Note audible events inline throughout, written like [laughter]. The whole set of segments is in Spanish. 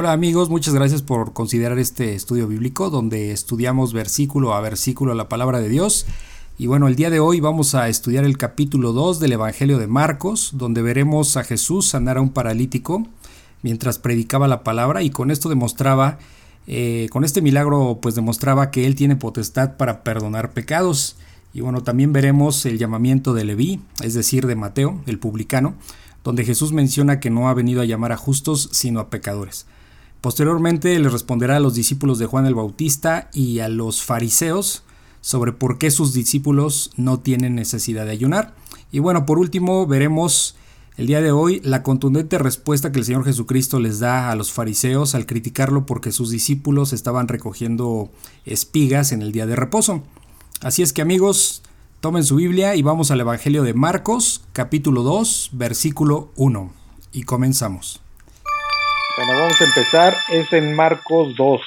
Hola amigos, muchas gracias por considerar este estudio bíblico donde estudiamos versículo a versículo la palabra de Dios. Y bueno, el día de hoy vamos a estudiar el capítulo 2 del Evangelio de Marcos, donde veremos a Jesús sanar a un paralítico mientras predicaba la palabra y con esto demostraba, eh, con este milagro pues demostraba que él tiene potestad para perdonar pecados. Y bueno, también veremos el llamamiento de Leví, es decir, de Mateo, el publicano, donde Jesús menciona que no ha venido a llamar a justos, sino a pecadores. Posteriormente le responderá a los discípulos de Juan el Bautista y a los fariseos sobre por qué sus discípulos no tienen necesidad de ayunar. Y bueno, por último veremos el día de hoy la contundente respuesta que el Señor Jesucristo les da a los fariseos al criticarlo porque sus discípulos estaban recogiendo espigas en el día de reposo. Así es que amigos, tomen su Biblia y vamos al Evangelio de Marcos, capítulo 2, versículo 1. Y comenzamos. Bueno, vamos a empezar. Es en Marcos 2.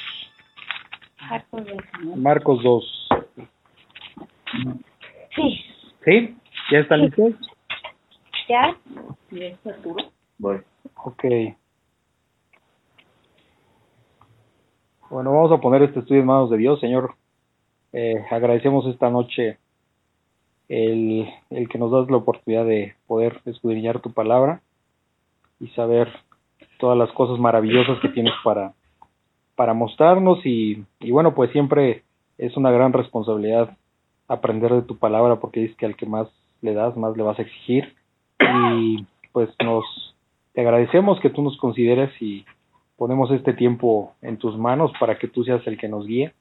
Marcos 2. Sí. ¿Sí? ¿Ya están listos? ¿Ya? Bueno. Ok. Bueno, vamos a poner este estudio en manos de Dios, Señor. Eh, agradecemos esta noche el, el que nos das la oportunidad de poder escudriñar tu palabra y saber todas las cosas maravillosas que tienes para, para mostrarnos y, y bueno, pues siempre es una gran responsabilidad aprender de tu palabra porque dices que al que más le das, más le vas a exigir y pues nos te agradecemos que tú nos consideres y ponemos este tiempo en tus manos para que tú seas el que nos guíe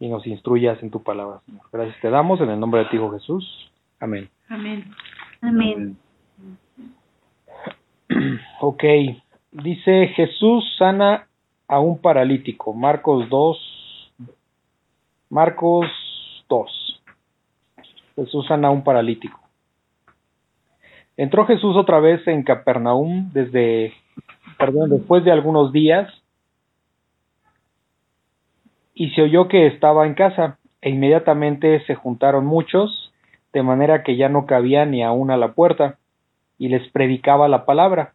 y nos instruyas en tu palabra, Señor. Gracias te damos en el nombre de ti, Hijo Jesús. Amén. Amén. Amén. Ok, dice Jesús sana a un paralítico, Marcos 2, Marcos 2. Jesús sana a un paralítico. Entró Jesús otra vez en Capernaum desde, perdón, después de algunos días y se oyó que estaba en casa e inmediatamente se juntaron muchos de manera que ya no cabía ni aún a la puerta y les predicaba la palabra.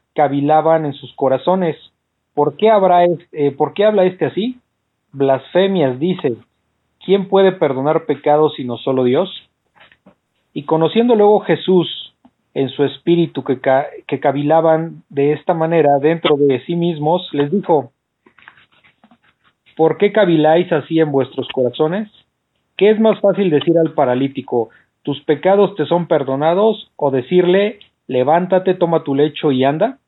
cavilaban en sus corazones. ¿Por qué, habrá eh, ¿Por qué habla este así? Blasfemias, dice. ¿Quién puede perdonar pecados sino solo Dios? Y conociendo luego Jesús en su espíritu que, que cavilaban de esta manera dentro de sí mismos, les dijo, ¿por qué caviláis así en vuestros corazones? ¿Qué es más fácil decir al paralítico, tus pecados te son perdonados, o decirle, levántate, toma tu lecho y anda?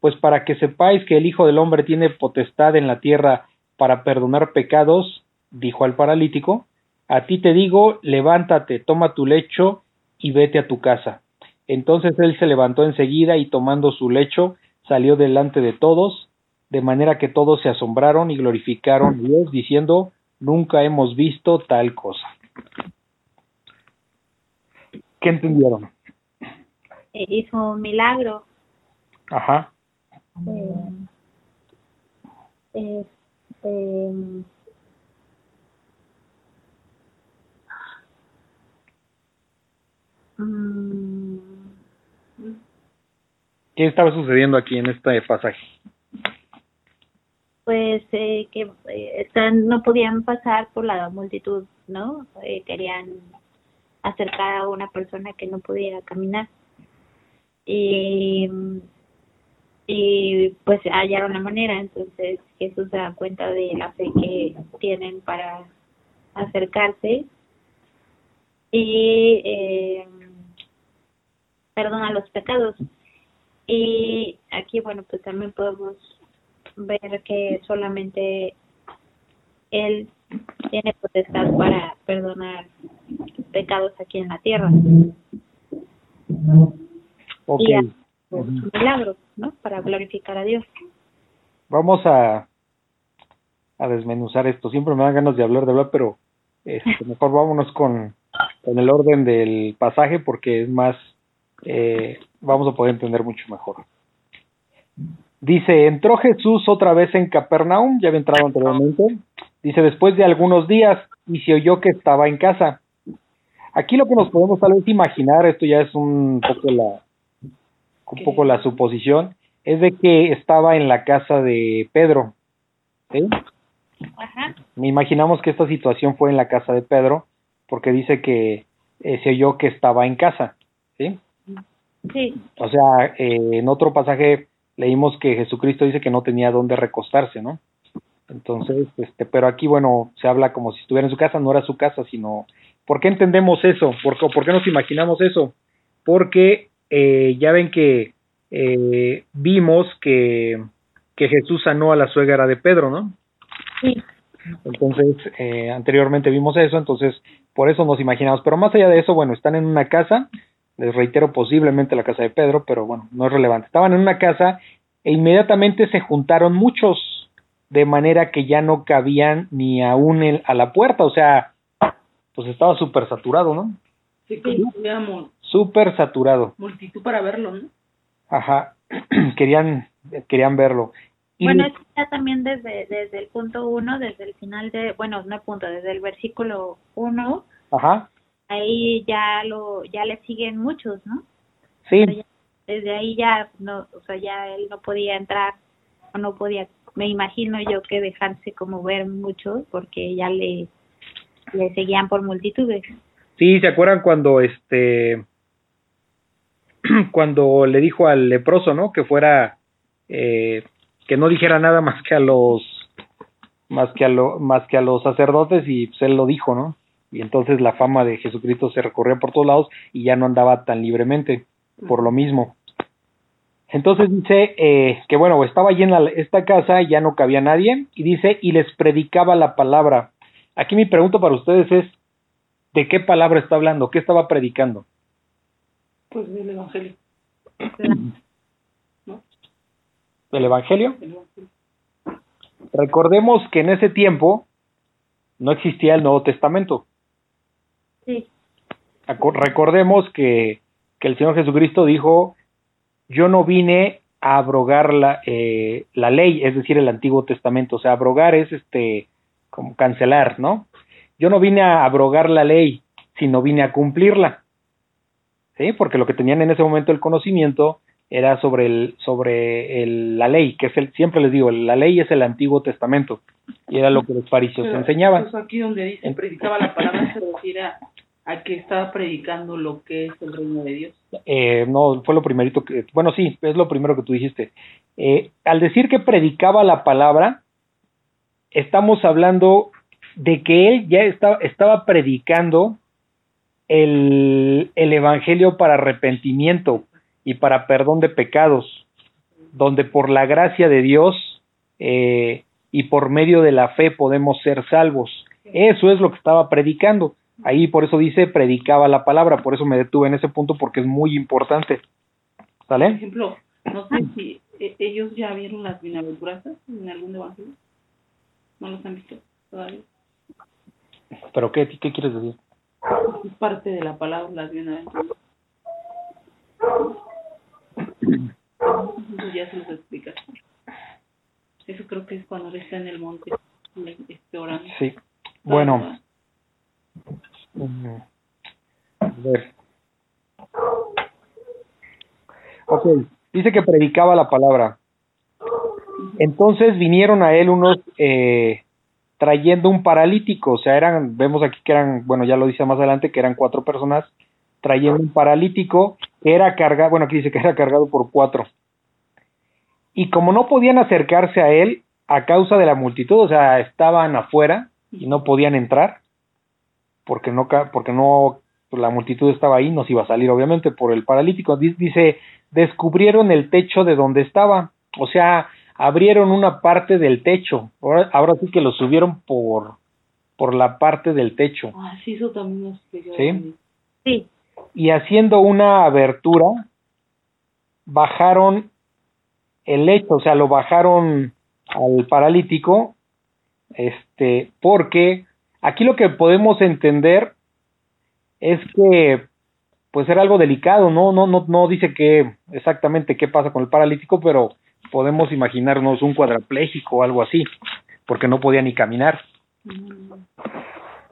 Pues para que sepáis que el Hijo del Hombre tiene potestad en la tierra para perdonar pecados, dijo al paralítico, a ti te digo, levántate, toma tu lecho y vete a tu casa. Entonces él se levantó enseguida y tomando su lecho salió delante de todos, de manera que todos se asombraron y glorificaron a Dios, diciendo, nunca hemos visto tal cosa. ¿Qué entendieron? Eh, hizo un milagro. Ajá. Eh, este, ¿Qué estaba sucediendo aquí en este pasaje? pues eh, que eh, están, no podían pasar por la multitud, ¿no? Eh, querían acercar a una persona que no podía caminar. Y, y pues hallaron la manera, entonces Jesús se da cuenta de la fe que tienen para acercarse y eh, perdona los pecados. Y aquí, bueno, pues también podemos ver que solamente Él tiene potestad para perdonar pecados aquí en la tierra. Ok. Y ¿no? Para glorificar a Dios. Vamos a a desmenuzar esto. Siempre me dan ganas de hablar, de hablar, pero este, mejor vámonos con, con el orden del pasaje porque es más, eh, vamos a poder entender mucho mejor. Dice, entró Jesús otra vez en Capernaum, ya había entrado anteriormente. Dice, después de algunos días, y se oyó que estaba en casa. Aquí lo que nos podemos tal vez imaginar, esto ya es un poco la, un poco la suposición, es de que estaba en la casa de Pedro. ¿sí? Ajá. Me imaginamos que esta situación fue en la casa de Pedro, porque dice que eh, se oyó que estaba en casa. ¿sí? Sí, O sea, eh, en otro pasaje leímos que Jesucristo dice que no tenía dónde recostarse, ¿no? Entonces, este, pero aquí, bueno, se habla como si estuviera en su casa, no era su casa, sino, ¿por qué entendemos eso? ¿Por, qué- por qué nos imaginamos eso? Porque eh, ya ven que eh, vimos que, que Jesús sanó a la suegra de Pedro, ¿no? sí, Entonces, eh, anteriormente vimos eso, entonces por eso nos imaginamos. Pero más allá de eso, bueno, están en una casa, les reitero, posiblemente la casa de Pedro, pero bueno, no es relevante. Estaban en una casa e inmediatamente se juntaron muchos, de manera que ya no cabían ni aún el- a la puerta, o sea, pues estaba súper saturado, ¿no? Sí, que mul- Súper saturado. multitud para verlo, ¿no? Ajá, [clears throat] querían, querían verlo. Y Bueno, eso ya también desde, desde el punto uno, desde el final de, bueno, no punto, desde el versículo uno, Ajá, ahí ya lo, ya le siguen muchos, ¿no? sí, ya- desde ahí ya no, o sea, ya él no podía entrar o no podía, me imagino yo que dejarse como ver mucho porque ya le, le seguían por multitudes. Sí, ¿se acuerdan cuando este [clears throat] cuando le dijo al leproso, ¿no? Que fuera eh, que no dijera nada más que a los más que a lo, más que a los sacerdotes y pues él lo dijo, ¿no? Y entonces la fama de Jesucristo se recorría por todos lados y ya no andaba tan libremente por lo mismo. Entonces dice eh, que bueno, estaba llena esta casa ya no cabía nadie y dice y les predicaba la palabra. Aquí mi pregunta para ustedes es ¿de qué palabra está hablando? ¿Qué estaba predicando? Pues del evangelio. [clears throat] ¿Del Evangelio? del evangelio. Recordemos que en ese tiempo no existía el Nuevo Testamento. Sí, Recordemos que, que el Señor Jesucristo dijo, yo no vine a abrogar la, eh, la ley, es decir, el Antiguo Testamento. O sea, abrogar es este, como cancelar, ¿no? Yo no vine a abrogar la ley, sino vine a cumplirla. ¿Sí? Porque lo que tenían en ese momento el conocimiento era sobre el, sobre el, la ley, que es el, siempre les digo, la ley es el Antiguo Testamento. Y era lo que los fariseos Pero, enseñaban. pues, aquí donde dice predicaba la palabra se refiere a, a que estaba predicando lo que es el reino de Dios. Eh, no, fue lo primerito que, bueno, sí, es lo primero que tú dijiste. Eh, al decir que predicaba la palabra, estamos hablando de que él ya estaba, estaba predicando el, el evangelio para arrepentimiento y para perdón de pecados, donde por la gracia de Dios eh, y por medio de la fe podemos ser salvos. Eso es lo que estaba predicando. Ahí por eso dice predicaba la palabra, por eso me detuve en ese punto porque es muy importante. Por ¿Sale? ejemplo, no sé si eh, ellos ya vieron las bienaventuranzas en algún evangelio. ¿No los han visto todavía? ¿Pero qué, qué quieres decir? Es parte de la palabra, las bienaventuranzas. Eso ya se los explica. Eso creo que es cuando él está en el monte, este, orando. Sí. Bueno, a ver. Ok, dice que predicaba la palabra. Entonces vinieron a él unos eh, trayendo un paralítico, o sea, eran, vemos aquí que eran, bueno, ya lo dice más adelante, que eran cuatro personas trayendo un paralítico que era cargado, bueno, aquí dice que era cargado por cuatro. Y como no podían acercarse a él a causa de la multitud, o sea, estaban afuera y no podían entrar, porque no, porque no, pues, la multitud estaba ahí, no se iba a salir obviamente por el paralítico. Di- Dice, descubrieron el techo de donde estaba, o sea, abrieron una parte del techo, ahora, ahora sí que lo subieron por, por la parte del techo. Ah, sí, eso también nos explicó. Sí. sí, y haciendo una abertura, bajaron el lecho, o sea, lo bajaron al paralítico, Este, porque aquí lo que podemos entender es que pues era algo delicado, no, no, no, no dice que exactamente qué pasa con el paralítico, pero podemos imaginarnos un cuadrapléjico o algo así, porque no podía ni caminar.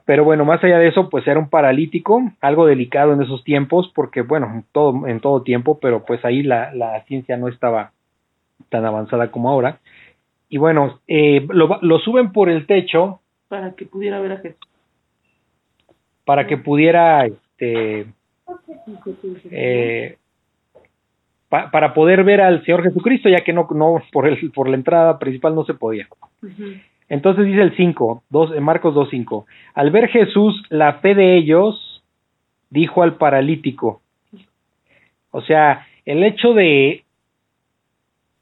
Pero bueno, más allá de eso, pues era un paralítico, algo delicado en esos tiempos, porque bueno, en todo, en todo tiempo, pero pues ahí la, la ciencia no estaba tan avanzada como ahora. Y bueno, eh, lo, lo suben por el techo. Para que pudiera ver a Jesús. Para que pudiera, este, eh, para poder ver al Señor Jesucristo, ya que no, no por, el, por la entrada principal no se podía. Entonces dice el 5, dos, Marcos 2.5, al ver Jesús la fe de ellos, dijo al paralítico. O sea, el hecho de,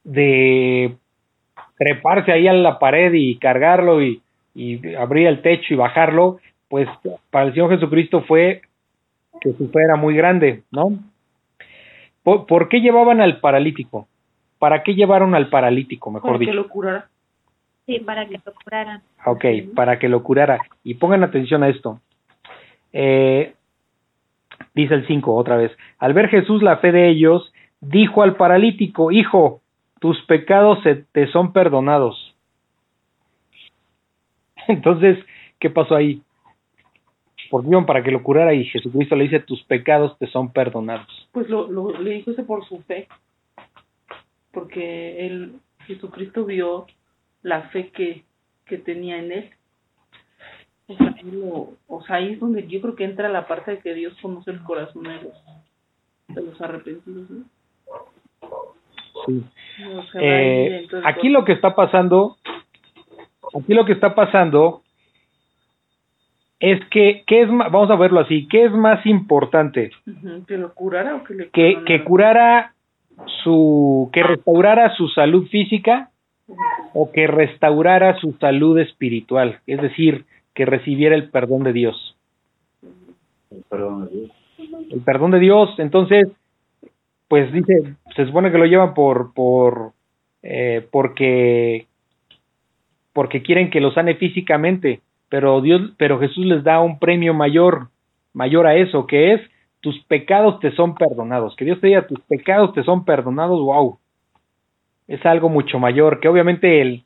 de treparse ahí a la pared y cargarlo y, y abrir el techo y bajarlo, pues para el Señor Jesucristo fue que su fe era muy grande, ¿no? ¿Por, qué llevaban al paralítico? ¿Para qué llevaron al paralítico, mejor dicho? Para que lo curara. Sí, para que lo curara. Ok, para que lo curara. Y pongan atención a esto. Eh, dice el 5 otra vez. Al ver Jesús la fe de ellos, dijo al paralítico, Hijo, tus pecados se te son perdonados. [laughs] Entonces, ¿qué pasó ahí? Por Dios para que lo curara y Jesucristo le dice tus pecados te son perdonados. Pues lo, lo le dijo eso por su fe, porque él, Jesucristo vio la fe que, que tenía en él. O sea, o sea, ahí es donde yo creo que entra la parte de que Dios conoce el corazón de los, de los arrepentidos. Sí. Eh, aquí lo que está pasando, aquí lo que está pasando es que, ¿qué es vamos a verlo así, ¿qué es más importante? ¿Que lo curara o que le que, que curara su, que restaurara su salud física o que restaurara su salud espiritual, es decir, que recibiera el perdón de Dios. El perdón de Dios. El perdón de Dios, entonces, pues dice, se supone que lo llevan por, por, eh, porque, porque quieren que lo sane físicamente, pero Dios, pero Jesús les da un premio mayor, mayor a eso, que es tus pecados te son perdonados. Que Dios te diga tus pecados te son perdonados, wow. Es algo mucho mayor, que obviamente el,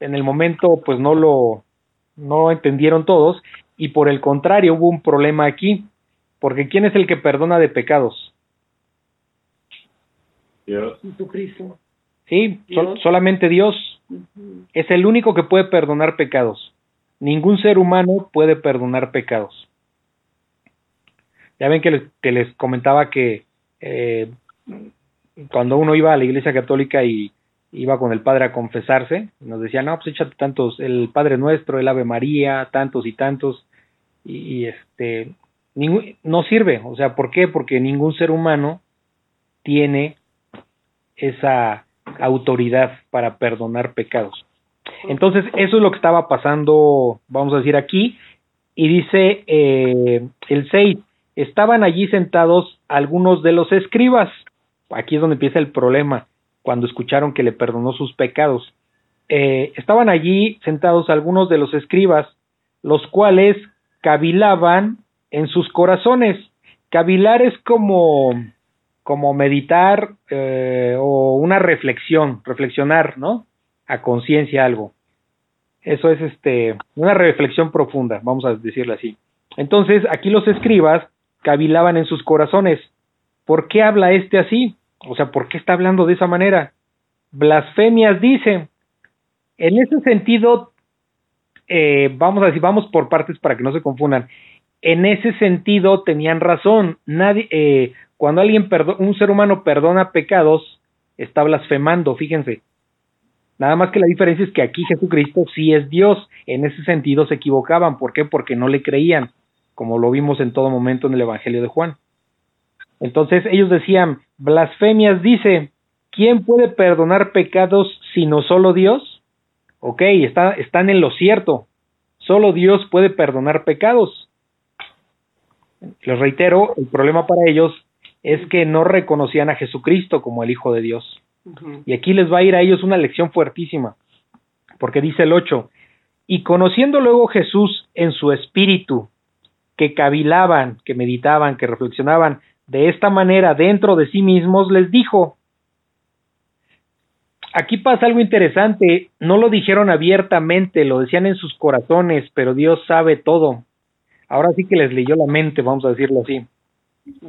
en el momento pues no lo, no entendieron todos, y por el contrario hubo un problema aquí, porque ¿quién es el que perdona de pecados? Dios. Jesucristo. Sí, solamente Dios. Es el único que puede perdonar pecados. Ningún ser humano puede perdonar pecados. Ya ven que les, que les comentaba que eh, cuando uno iba a la iglesia católica y iba con el padre a confesarse, nos decía, no, pues échate tantos, el Padre Nuestro, el Ave María, tantos y tantos, y, este, no sirve, o sea, ¿por qué? Porque ningún ser humano tiene esa autoridad para perdonar pecados. Entonces, eso es lo que estaba pasando, vamos a decir aquí, y dice eh, el 6, estaban allí sentados algunos de los escribas, aquí es donde empieza el problema, cuando escucharon que le perdonó sus pecados. Eh, estaban allí sentados algunos de los escribas, los cuales cavilaban en sus corazones. Cavilar es como, como meditar eh, o una reflexión, reflexionar, ¿no? A conciencia algo. Eso es este una reflexión profunda, vamos a decirlo así. Entonces, aquí los escribas cavilaban en sus corazones. ¿Por qué habla este así? O sea, ¿por qué está hablando de esa manera? Blasfemias dice. En ese sentido, eh, vamos a decir, vamos por partes para que no se confundan. En ese sentido tenían razón. Nadie, eh, cuando alguien un ser humano perdona pecados, está blasfemando. Fíjense, Nada más que la diferencia es que aquí Jesucristo sí es Dios. En ese sentido se equivocaban. ¿Por qué? Porque no le creían, como lo vimos en todo momento en el Evangelio de Juan. Entonces ellos decían, blasfemias dice, ¿quién puede perdonar pecados sino solo Dios? Ok, está, están en lo cierto. Solo Dios puede perdonar pecados. Les reitero, el problema para ellos es que no reconocían a Jesucristo como el Hijo de Dios. Y aquí les va a ir a ellos una lección fuertísima, porque dice el 8, Y conociendo luego Jesús en su espíritu, que cavilaban, que meditaban, que reflexionaban de esta manera dentro de sí mismos, les dijo, aquí pasa algo interesante, no lo dijeron abiertamente, lo decían en sus corazones, pero Dios sabe todo. Ahora sí que les leyó la mente, vamos a decirlo así.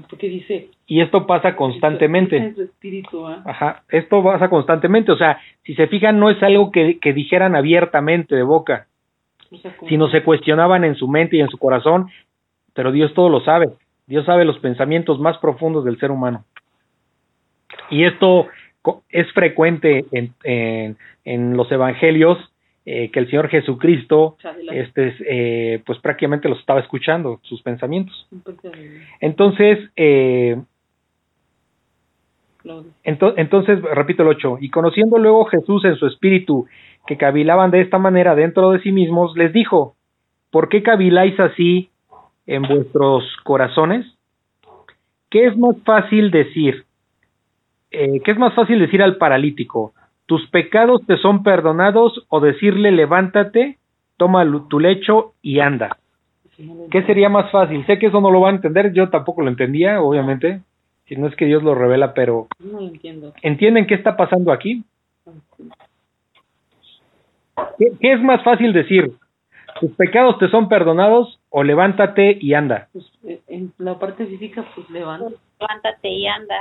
Porque dice. Y esto pasa constantemente. Espíritu, ¿ah? Ajá, esto pasa constantemente, o sea, si se fijan, no es algo que, que dijeran abiertamente de boca, O sea, como- sino se cuestionaban en su mente y en su corazón, pero Dios todo lo sabe. Dios sabe los pensamientos más profundos del ser humano. Y esto es frecuente en, en, en los evangelios, eh, que el Señor Jesucristo, este, es, eh, pues prácticamente los estaba escuchando, sus pensamientos. Entonces, eh, Ento- Entonces, repito el 8, y conociendo luego Jesús en su espíritu, que cavilaban de esta manera dentro de sí mismos, les dijo, ¿por qué caviláis así en vuestros corazones? ¿Qué es más fácil decir? ¿Qué es más fácil decir al paralítico? ¿Tus pecados te son perdonados o decirle levántate, toma tu lecho y anda? ¿Qué sería más fácil? Sé que eso no lo van a entender, yo tampoco lo entendía, obviamente, si no es que Dios lo revela, pero No lo entiendo. ¿Entienden qué está pasando aquí? ¿Qué, qué es más fácil decir? ¿Tus pecados te son perdonados o levántate y anda? Pues, eh, en la parte física, pues levanta. Levántate y anda.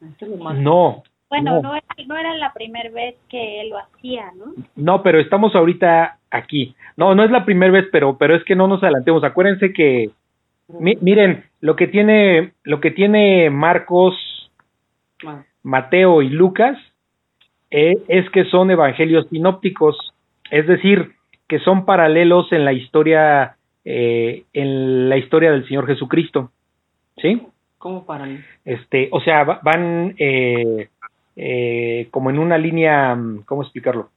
Eso es lo más. No, Bueno, No. no, era, no era la primera vez que él lo hacía, ¿no? no, pero estamos ahorita aquí. No, no es la primera vez, pero, pero es que no nos adelantemos. Acuérdense que, mi- miren, lo que tiene, lo que tiene Marcos, Mateo y Lucas eh, es que son evangelios sinópticos, es decir, que son paralelos en la historia, eh, en la historia del Señor Jesucristo, ¿sí? ¿Cómo para mí? Este, o sea, va- van eh, eh, como en una línea, mm, ¿cómo explicarlo?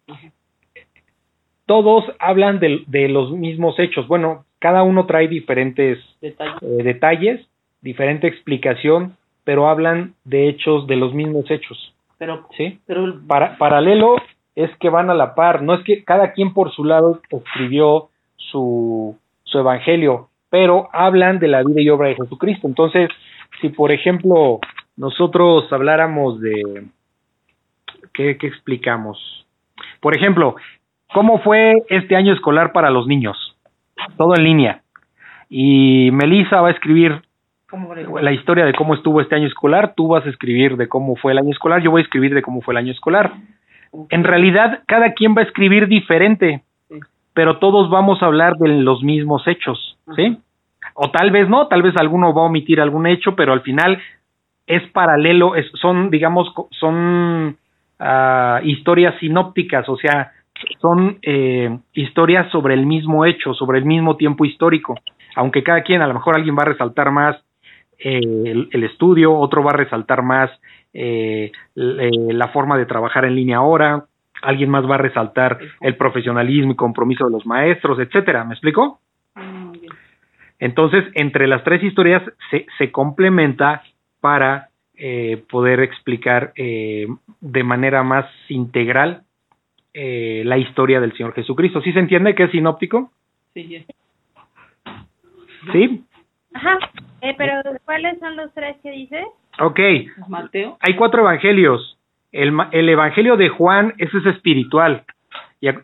Todos hablan de, de los mismos hechos. Bueno, cada uno trae diferentes eh, detalles, diferente explicación, pero hablan de hechos, de los mismos hechos, Pero, ¿sí? pero el- Para, paralelo es que van a la par, no es que cada quien por su lado escribió su, su evangelio, pero hablan de la vida y obra de Jesucristo. Entonces, si por ejemplo nosotros habláramos de, ¿qué, qué explicamos? Por ejemplo, ¿cómo fue este año escolar para los niños? Todo en línea. Y Melissa va a escribir ¿cómo para la historia de cómo estuvo este año escolar, tú vas a escribir de cómo fue el año escolar, yo voy a escribir de cómo fue el año escolar. En realidad, cada quien va a escribir diferente, pero todos vamos a hablar de los mismos hechos, ¿sí? O tal vez no, tal vez alguno va a omitir algún hecho, pero al final es paralelo, es, son, digamos, son historias sinópticas, o sea, son eh, historias sobre el mismo hecho, sobre el mismo tiempo histórico, aunque cada quien, a lo mejor alguien va a resaltar más eh, el, el estudio, otro va a resaltar más eh, la forma de trabajar en línea ahora, alguien más va a resaltar el profesionalismo y compromiso de los maestros, etcétera, ¿me explico? Mm. Entonces, entre las tres historias se, se complementa para eh, poder explicar eh, de manera más integral eh, la historia del Señor Jesucristo. ¿Sí se entiende que es sinóptico? Sí, sí. ¿Sí? Ajá. Eh, pero ¿cuáles son los tres que dices? Ok. Mateo. Hay cuatro evangelios. El, ma- el evangelio de Juan, ese es espiritual.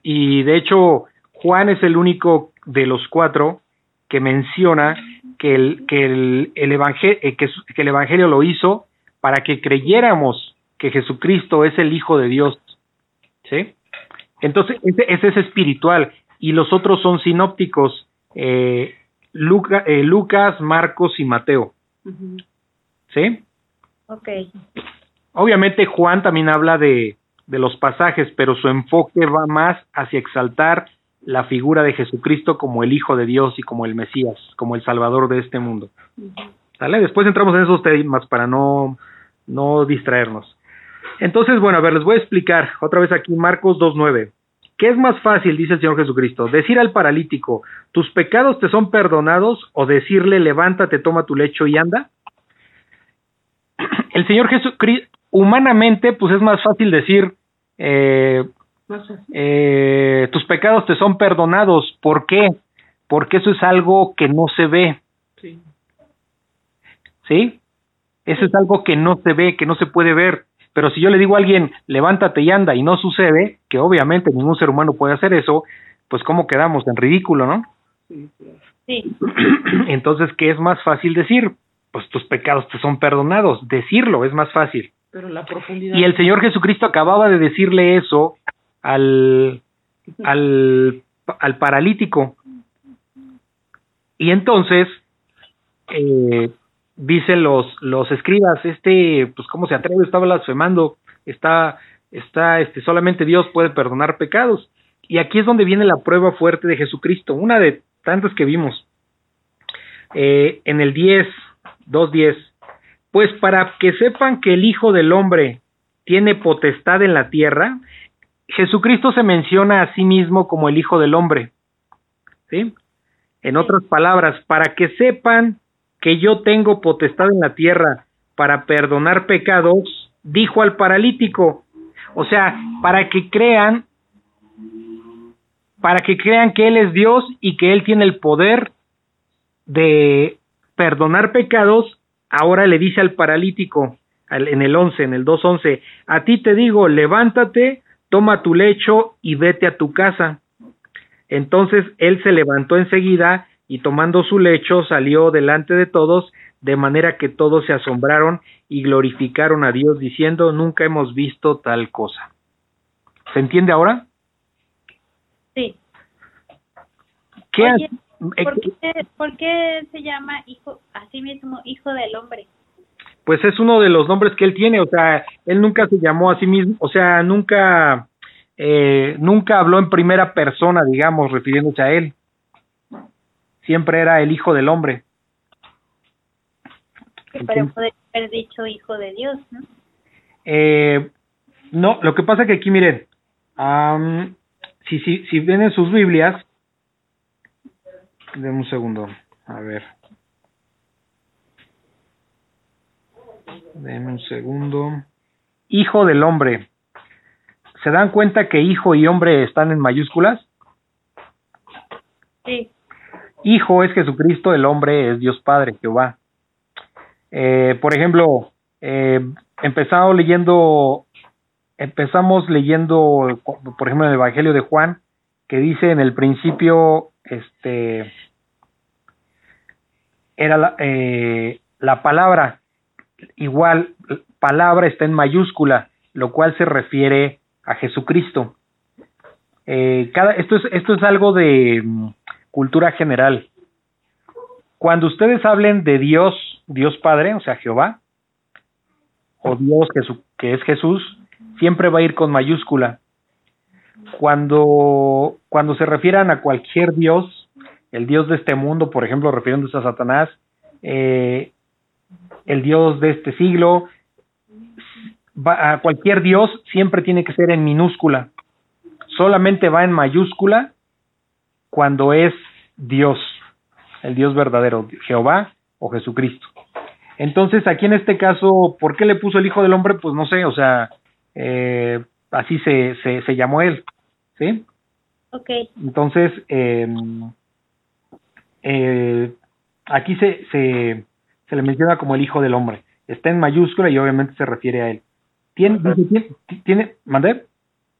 Y, de hecho, Juan es el único de los cuatro que menciona que el, que el, el evangel- eh, que, su- que el evangelio lo hizo para que creyéramos que Jesucristo es el Hijo de Dios. ¿Sí? Entonces, ese, ese es espiritual. Y los otros son sinópticos. eh, Luca- eh, Lucas, Marcos y Mateo. ¿Sí? Ok. Obviamente Juan también habla de, de los pasajes, pero su enfoque va más hacia exaltar la figura de Jesucristo como el Hijo de Dios y como el Mesías, como el Salvador de este mundo. ¿Sale? Después entramos en esos temas para no, no distraernos. Entonces, bueno, a ver, les voy a explicar otra vez aquí Marcos 2.9. ¿Qué es más fácil, dice el Señor Jesucristo? ¿Decir al paralítico, tus pecados te son perdonados o decirle, levántate, toma tu lecho y anda? El Señor Jesucristo, humanamente, pues es más fácil decir, eh, eh, tus pecados te son perdonados. ¿Por qué? Porque eso es algo que no se ve, Sí. ¿Sí? Eso es algo que no se ve, que no se puede ver. Pero si yo le digo a alguien, levántate y anda, y no sucede, que obviamente ningún ser humano puede hacer eso, pues ¿cómo quedamos? En ridículo, ¿no? Sí, [clears throat] Entonces, ¿qué es más fácil decir? Pues tus pecados te son perdonados. Decirlo es más fácil. Pero la profundidad. Y el Señor Jesucristo acababa de decirle eso al, al, al paralítico. Y entonces, eh, dicen los, los escribas, este, pues cómo se atreve, está blasfemando, está, está, este, solamente Dios puede perdonar pecados. Y aquí es donde viene la prueba fuerte de Jesucristo, una de tantas que vimos. Eh, en el 10, 2.10, pues para que sepan que el Hijo del Hombre tiene potestad en la tierra, Jesucristo se menciona a sí mismo como el Hijo del Hombre. ¿Sí? En otras palabras, para que sepan que yo tengo potestad en la tierra para perdonar pecados, dijo al paralítico. O sea, para que crean, para que crean que Él es Dios y que Él tiene el poder de perdonar pecados, ahora le dice al paralítico, al- en el 11, en el 2.11, a ti te digo, levántate, toma tu lecho y vete a tu casa. Entonces él se levantó enseguida y tomando su lecho salió delante de todos, de manera que todos se asombraron y glorificaron a Dios diciendo, nunca hemos visto tal cosa. ¿Se entiende ahora? sí. ¿Qué Oye, ha- ¿por eh, qué, por qué se llama hijo, así mismo, hijo del hombre? pues es uno de los nombres que él tiene, o sea, él nunca se llamó a sí mismo, o sea, nunca, eh, nunca habló en primera persona, digamos, refiriéndose a él. Siempre era el hijo del hombre. Pero puede haber dicho hijo de Dios, ¿no? Eh, no, lo que pasa que aquí miren, am, si, si, si ven en sus Biblias, denme un segundo, a ver. Denme un segundo. Hijo del hombre. ¿Se dan cuenta que hijo y hombre están en mayúsculas? Sí, Hijo es Jesucristo, el hombre es Dios Padre, Jehová. Eh, por ejemplo, eh, empezamos leyendo, empezamos leyendo, por ejemplo, en el Evangelio de Juan, que dice en el principio, este, era la, eh, la palabra, igual, palabra está en mayúscula, lo cual se refiere a Jesucristo. Eh, cada, esto es, esto es algo de cultura general. Cuando ustedes hablen de Dios, Dios Padre, o sea, Jehová, o Dios que es Jesús, siempre va a ir con mayúscula. Cuando, cuando se refieran a cualquier Dios, el Dios de este mundo, por ejemplo, refiriéndose a Satanás, eh, el Dios de este siglo, va- a cualquier Dios siempre tiene que ser en minúscula. Solamente va en mayúscula cuando es Dios, el Dios verdadero, Jehová o Jesucristo. Entonces, aquí en este caso, ¿por qué le puso el Hijo del Hombre? Pues no sé, o sea, eh, así se, se, se llamó él, ¿sí? ok, Entonces, eh, eh, aquí se, se, se le menciona como el Hijo del Hombre. Está en mayúscula y obviamente se refiere a él. ¿Tiene, dice, tiene, tiene, mandé?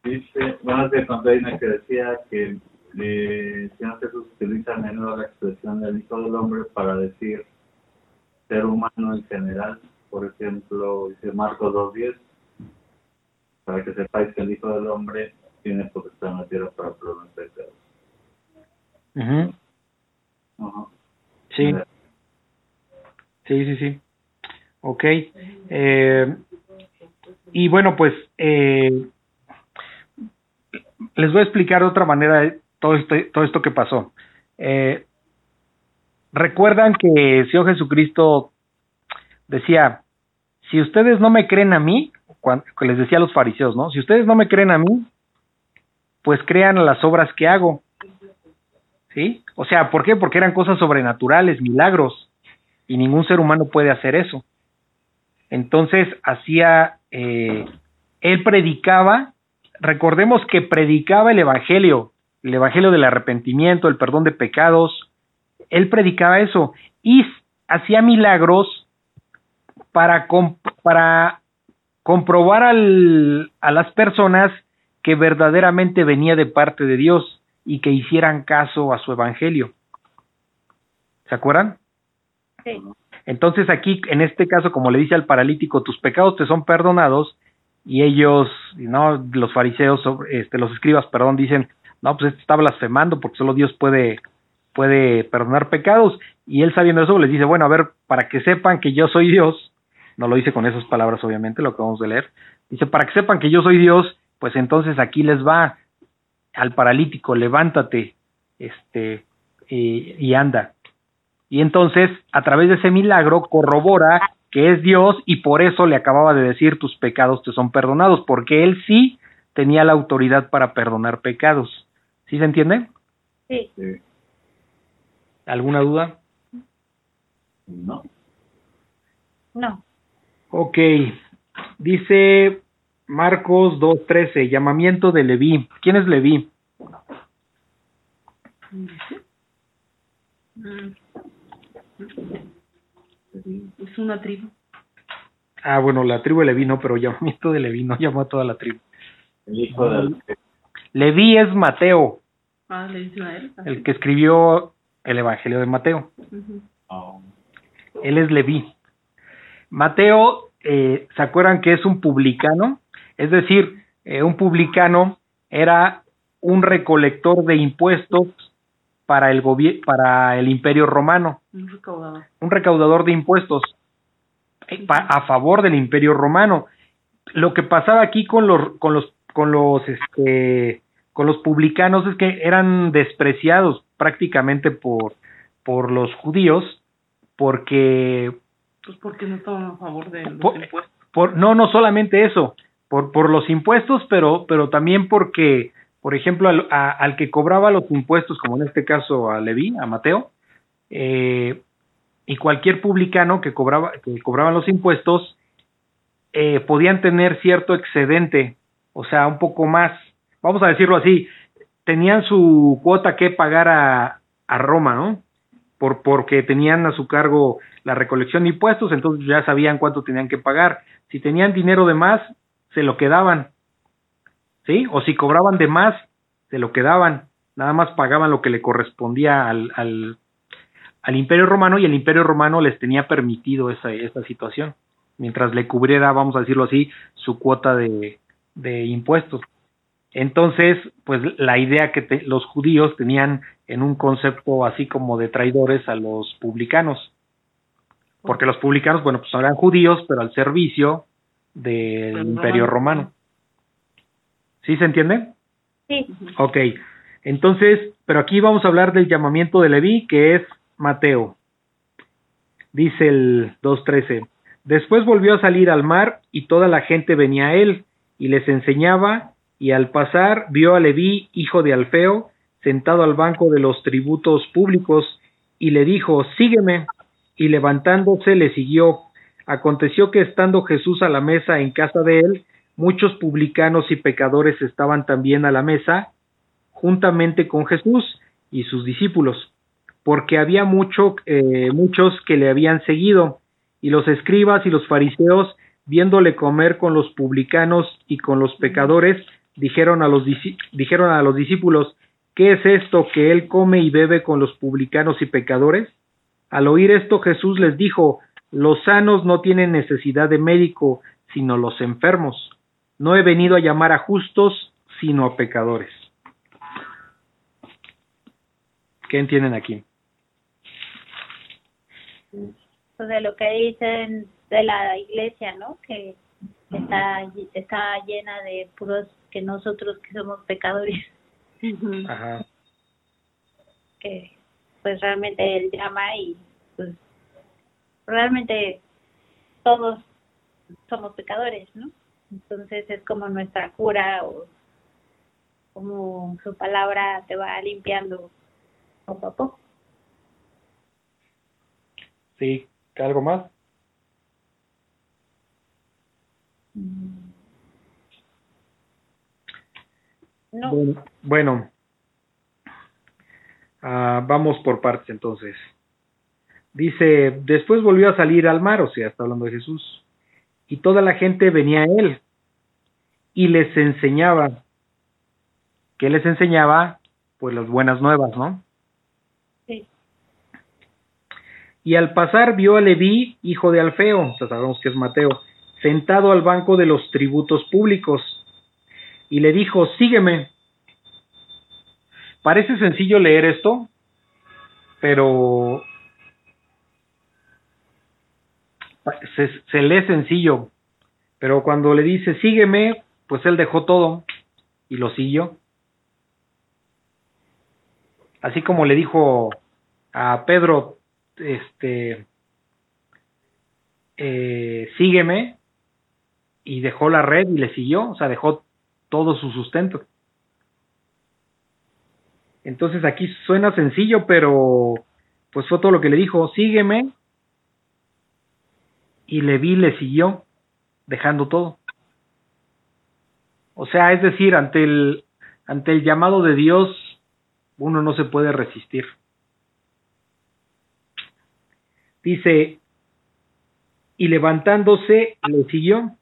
Dice, bueno, te conté una que decía que eh, Señor Jesús utiliza a menudo la expresión del Hijo del Hombre para decir ser humano en general. Por ejemplo, dice Marcos 2.10, para que sepáis que el Hijo del Hombre tiene potestad en la tierra para perdonar pecados. Sí, sí, sí, sí. Ok. Eh, y bueno, pues eh, les voy a explicar de otra manera todo esto, todo esto que pasó. Eh, Recuerdan que el Señor Jesucristo decía, si ustedes no me creen a mí, les decía a los fariseos, ¿no? Si ustedes no me creen a mí, pues crean las obras que hago. ¿Sí? O sea, ¿por qué? Porque eran cosas sobrenaturales, milagros, y ningún ser humano puede hacer eso. Entonces hacía, eh, él predicaba recordemos que predicaba el Evangelio, el Evangelio del arrepentimiento, el perdón de pecados. Él predicaba eso y hacía milagros para, para comprobar al, a las personas que verdaderamente venía de parte de Dios y que hicieran caso a su Evangelio. ¿Se acuerdan? Sí. Entonces aquí, en este caso, como le dice al paralítico, tus pecados te son perdonados, y ellos, no, los fariseos, este, los escribas, perdón, dicen, no, pues está blasfemando porque solo Dios puede, puede perdonar pecados, y él sabiendo eso les dice, bueno, a ver, para que sepan que yo soy Dios, no lo dice con esas palabras, obviamente, lo que vamos a leer, dice, para que sepan que yo soy Dios, pues entonces aquí les va al paralítico, levántate, este, y anda. Y entonces, a través de ese milagro, corrobora que es Dios y por eso le acababa de decir tus pecados te son perdonados, porque él sí tenía la autoridad para perdonar pecados. ¿Sí se entiende? Sí. ¿Alguna duda? No. No. Ok. Dice Marcos 2.13, llamamiento de Leví. ¿Quién es Leví? Mm. Es una tribu. Ah, bueno, la tribu de Leví no, pero llamamiento de Leví no llamó a toda la tribu. El hijo. Leví es Mateo, Ah, el que escribió el Evangelio de Mateo. Oh, Él es Leví. Mateo, eh, ¿se acuerdan que es un publicano? Es decir, eh, un publicano era un recolector de impuestos para el, para el imperio romano, Un recaudador. un recaudador de impuestos eh, a favor del imperio romano. Lo que pasaba aquí con los, con los, con los, este, con los publicanos es que eran despreciados prácticamente por, por los judíos porque Pues porque no estaban a favor de los impuestos. por no no solamente eso por por los impuestos pero pero también porque por ejemplo al, a- al que cobraba los impuestos como en este caso a Leví a Mateo eh, y cualquier publicano que cobraba que cobraban los impuestos eh, podían tener cierto excedente o sea un poco más vamos a decirlo así tenían su cuota que pagar a a Roma no por porque tenían a su cargo la recolección de impuestos, entonces ya sabían cuánto tenían que pagar. Si tenían dinero de más, se lo quedaban. ¿Sí? O si cobraban de más, se lo quedaban. Nada más pagaban lo que le correspondía al, al, Imperio Romano y el Imperio Romano les tenía permitido esa, esa situación, mientras le cubriera, vamos a decirlo así, su cuota de, de impuestos. Entonces, pues la idea que te- los judíos tenían en un concepto así como de traidores a los publicanos, porque los publicanos, bueno, pues eran judíos, pero al servicio del imperio romano. romano. ¿Sí se entiende? Sí. Ok, entonces, pero aquí vamos a hablar del llamamiento de Leví, que es Mateo. Dice el 2.13, después volvió a salir al mar y toda la gente venía a él y les enseñaba y al pasar vio a Leví, hijo de Alfeo, sentado al banco de los tributos públicos y le dijo, sígueme. Y levantándose le siguió. Aconteció que estando Jesús a la mesa en casa de él, muchos publicanos y pecadores estaban también a la mesa, juntamente con Jesús y sus discípulos, porque había mucho, eh, muchos que le habían seguido, y los escribas y los fariseos, viéndole comer con los publicanos y con los pecadores, dijeron a los, dijeron a los discípulos, ¿qué es esto que él come y bebe con los publicanos y pecadores? Al oír esto Jesús les dijo, los sanos no tienen necesidad de médico, sino los enfermos. No he venido a llamar a justos, sino a pecadores. ¿Qué entienden aquí? De lo que dicen de la iglesia, ¿no? Que está, está llena de puros que nosotros que somos pecadores. Ajá. [laughs] que pues realmente él llama y pues realmente todos somos pecadores, ¿no? Entonces es como nuestra cura o como su palabra te va limpiando poco a poco. Sí, ¿algo más? No, Bueno, bueno. Ah, vamos por partes entonces. Dice, después volvió a salir al mar, o sea, está hablando de Jesús, y toda la gente venía a él y les enseñaba. ¿Qué les enseñaba? Pues las buenas nuevas, ¿no? sí, Y al pasar vio a Leví, hijo de Alfeo, o sea, sabemos que es Mateo, sentado al banco de los tributos públicos, y le dijo, sígueme. Parece sencillo leer esto, pero se, lee sencillo, pero cuando le dice, sígueme, pues él dejó todo y lo siguió. Así como le dijo a Pedro, este, eh, sígueme, y dejó la red y le siguió, o sea, dejó todo su sustento. Entonces aquí suena sencillo, pero pues fue todo lo que le dijo, sígueme, y Leví le siguió, dejando todo. O sea, es decir, ante el, ante el llamado de Dios, uno no se puede resistir. Dice, y levantándose le siguió.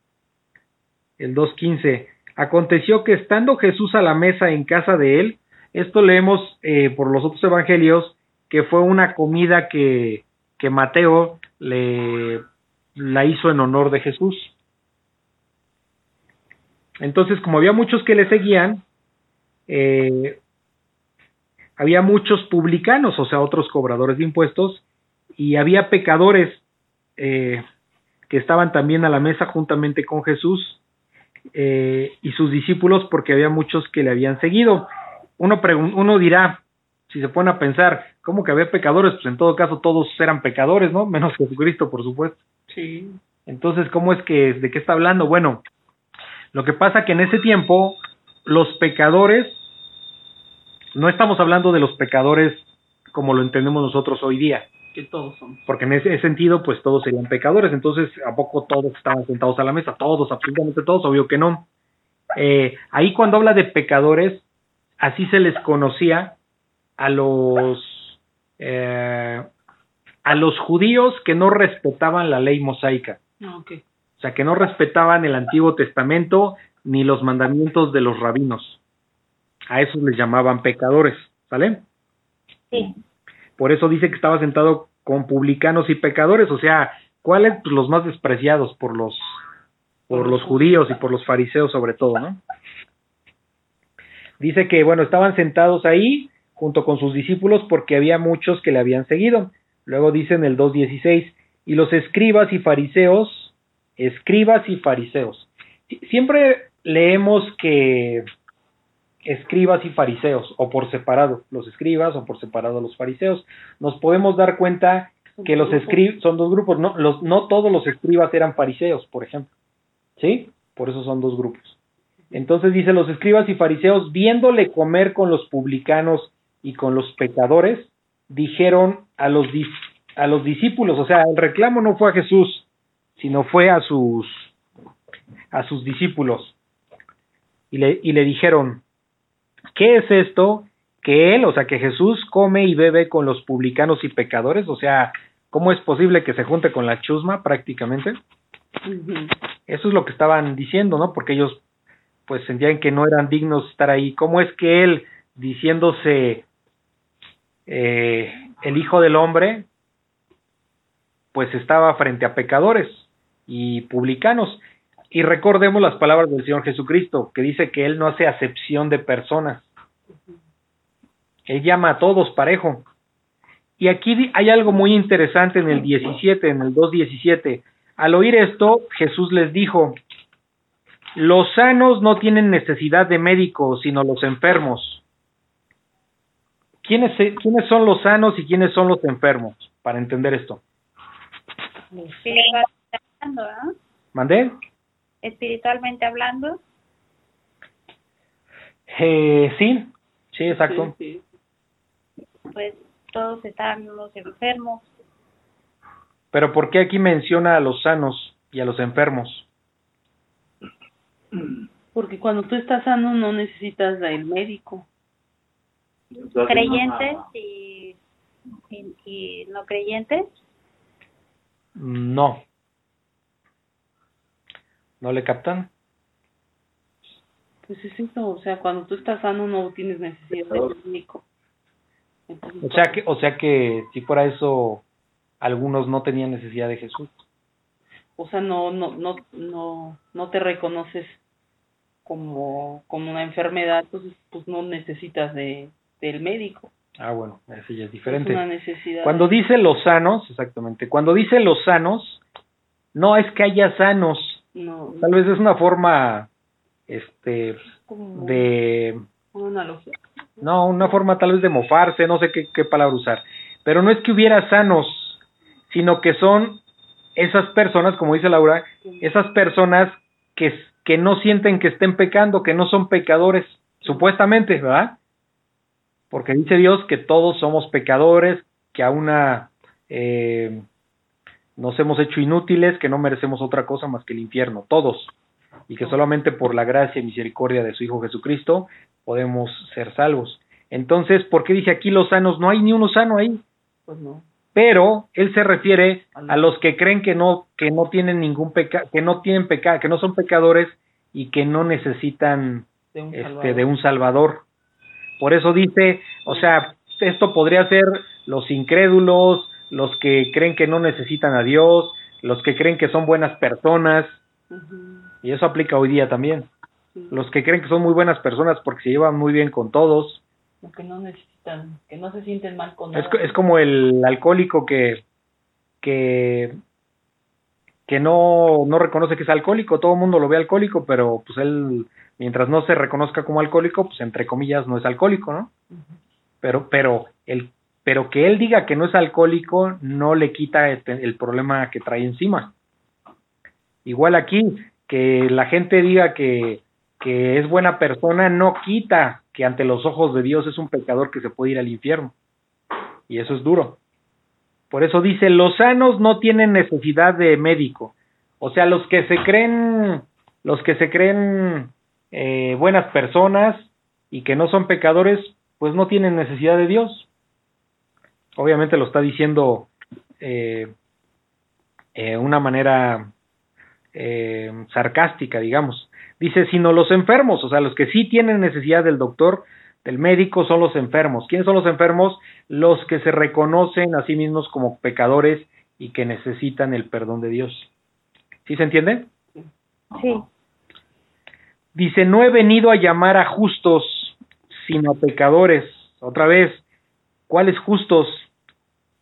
El 2.15. Aconteció que estando Jesús a la mesa en casa de él, esto leemos eh, por los otros evangelios, que fue una comida que, que Mateo le, la hizo en honor de Jesús. Entonces, como había muchos que le seguían, eh, había muchos publicanos, o sea, otros cobradores de impuestos, y había pecadores eh, que estaban también a la mesa juntamente con Jesús eh, y sus discípulos, porque había muchos que le habían seguido. Uno, uno dirá, si se pone a pensar, ¿cómo que había pecadores? Pues en todo caso todos eran pecadores, ¿no? [laughs] Menos Jesucristo, por supuesto. Sí. Entonces, ¿cómo es que, de qué está hablando? Bueno, lo que pasa que en ese tiempo los pecadores, no estamos hablando de los pecadores como lo entendemos nosotros hoy día, Que todos somos. porque en ese sentido, pues todos serían pecadores, entonces, ¿a poco todos estaban sentados a la mesa? Todos, absolutamente todos, obvio que no. Eh, ahí cuando habla de pecadores, así se les conocía a los eh, a los judíos que no respetaban la ley mosaica. Ah. O sea, que no respetaban el Antiguo Testamento ni los mandamientos de los rabinos. A esos les llamaban pecadores, ¿vale? sí, Por eso dice que estaba sentado con publicanos y pecadores, o sea, ¿cuáles? Pues los más despreciados por los por los judíos y por los fariseos sobre todo, ¿no? Dice que, bueno, estaban sentados ahí junto con sus discípulos porque había muchos que le habían seguido. Luego dice en el 2.16, y los escribas y fariseos, escribas y fariseos. Sie- Siempre leemos que escribas y fariseos, o por separado los escribas, o por separado los fariseos. Nos podemos dar cuenta que los escribas son dos grupos, no, los, no todos los escribas eran fariseos, por ejemplo. ¿Sí? Por eso son dos grupos. Entonces dice, los escribas y fariseos, viéndole comer con los publicanos y con los pecadores, dijeron a los, a los discípulos, o sea, el reclamo no fue a Jesús, sino fue a sus, a sus discípulos. Y le, y le dijeron, ¿qué es esto? Que él, o sea, que Jesús come y bebe con los publicanos y pecadores, o sea, ¿cómo es posible que se junte con la chusma prácticamente? Eso es lo que estaban diciendo, ¿no? Porque ellos pues sentían que no eran dignos de estar ahí. ¿Cómo es que él, diciéndose eh, el Hijo del Hombre, pues estaba frente a pecadores y publicanos? Y recordemos las palabras del Señor Jesucristo, que dice que Él no hace acepción de personas. Él llama a todos parejo. Y aquí hay algo muy interesante en el 17, en el 2.17. Al oír esto, Jesús les dijo, los sanos no tienen necesidad de médicos, sino los enfermos. ¿Quiénes, se- ¿Quiénes son los sanos y quiénes son los enfermos? Para entender esto. ¿no? ¿Mandé? Espiritualmente hablando, Eh, sí, sí, exacto. Sí, pues todos estamos enfermos, Pero ¿por qué aquí menciona a los sanos y a los enfermos? Porque cuando tú estás sano no necesitas del médico. Creyentes y, y no creyentes. No. ¿No le captan? Pues es eso, o sea, cuando tú estás sano no tienes necesidad del médico. Entonces, O sea que, o sea que si fuera eso, algunos no tenían necesidad de Jesús. o sea, no, no, no, no, no te reconoces como, como una enfermedad, entonces pues no necesitas de, del médico. Ah, bueno, eso ya es Es diferente. una necesidad. Cuando dice los sanos, exactamente, cuando dice los sanos, no es que haya sanos, no, tal vez es una forma, este, de, una analogía. no, una forma tal vez de mofarse, no sé qué, qué palabra usar, pero no es que hubiera sanos, sino que son esas personas, como dice Laura, esas personas que, que no sienten que estén pecando, que no son pecadores, supuestamente, ¿verdad? Porque dice Dios que todos somos pecadores, que a una eh, nos hemos hecho inútiles, que no merecemos otra cosa más que el infierno, todos, y que solamente por la gracia y misericordia de su Hijo Jesucristo podemos ser salvos. Entonces, ¿por qué dice aquí los sanos? No hay ni uno sano ahí Pues no. pero él se refiere a los que creen que no que no tienen ningún pecado que no tienen pecado que no son pecadores y que no necesitan De un este de un salvador por eso dice o sea esto podría ser los incrédulos los que creen que no necesitan a Dios los que creen que son buenas personas y eso aplica hoy día también sí. los que creen que son muy buenas personas porque se llevan muy bien con todos Lo que no necesitan, que no se sienten mal con Es, nada. es como el alcohólico que, que, que no, no reconoce que es alcohólico, todo el mundo lo ve alcohólico, pero pues él, mientras no se reconozca como alcohólico, pues entre comillas no es alcohólico, ¿no? Pero, pero, el, pero que él diga que no es alcohólico no le quita el, el problema que trae encima. Igual aquí, que la gente diga que, que es buena persona no quita que ante los ojos de Dios es un pecador que se puede ir al infierno. Y eso es duro. Por eso dice, los sanos no tienen necesidad de médico. O sea, los que se creen, los que se creen eh, buenas personas y que no son pecadores, pues no tienen necesidad de Dios. Obviamente lo está diciendo eh, eh, una manera eh, sarcástica, digamos. Dice, sino los enfermos, o sea, los que sí tienen necesidad del doctor, del médico, son los enfermos. ¿Quiénes son los enfermos? Los que se reconocen a sí mismos como pecadores y que necesitan el perdón de Dios. ¿Sí se entiende? Sí. Dice, no he venido a llamar a justos, sino a pecadores. Otra vez, ¿cuáles justos?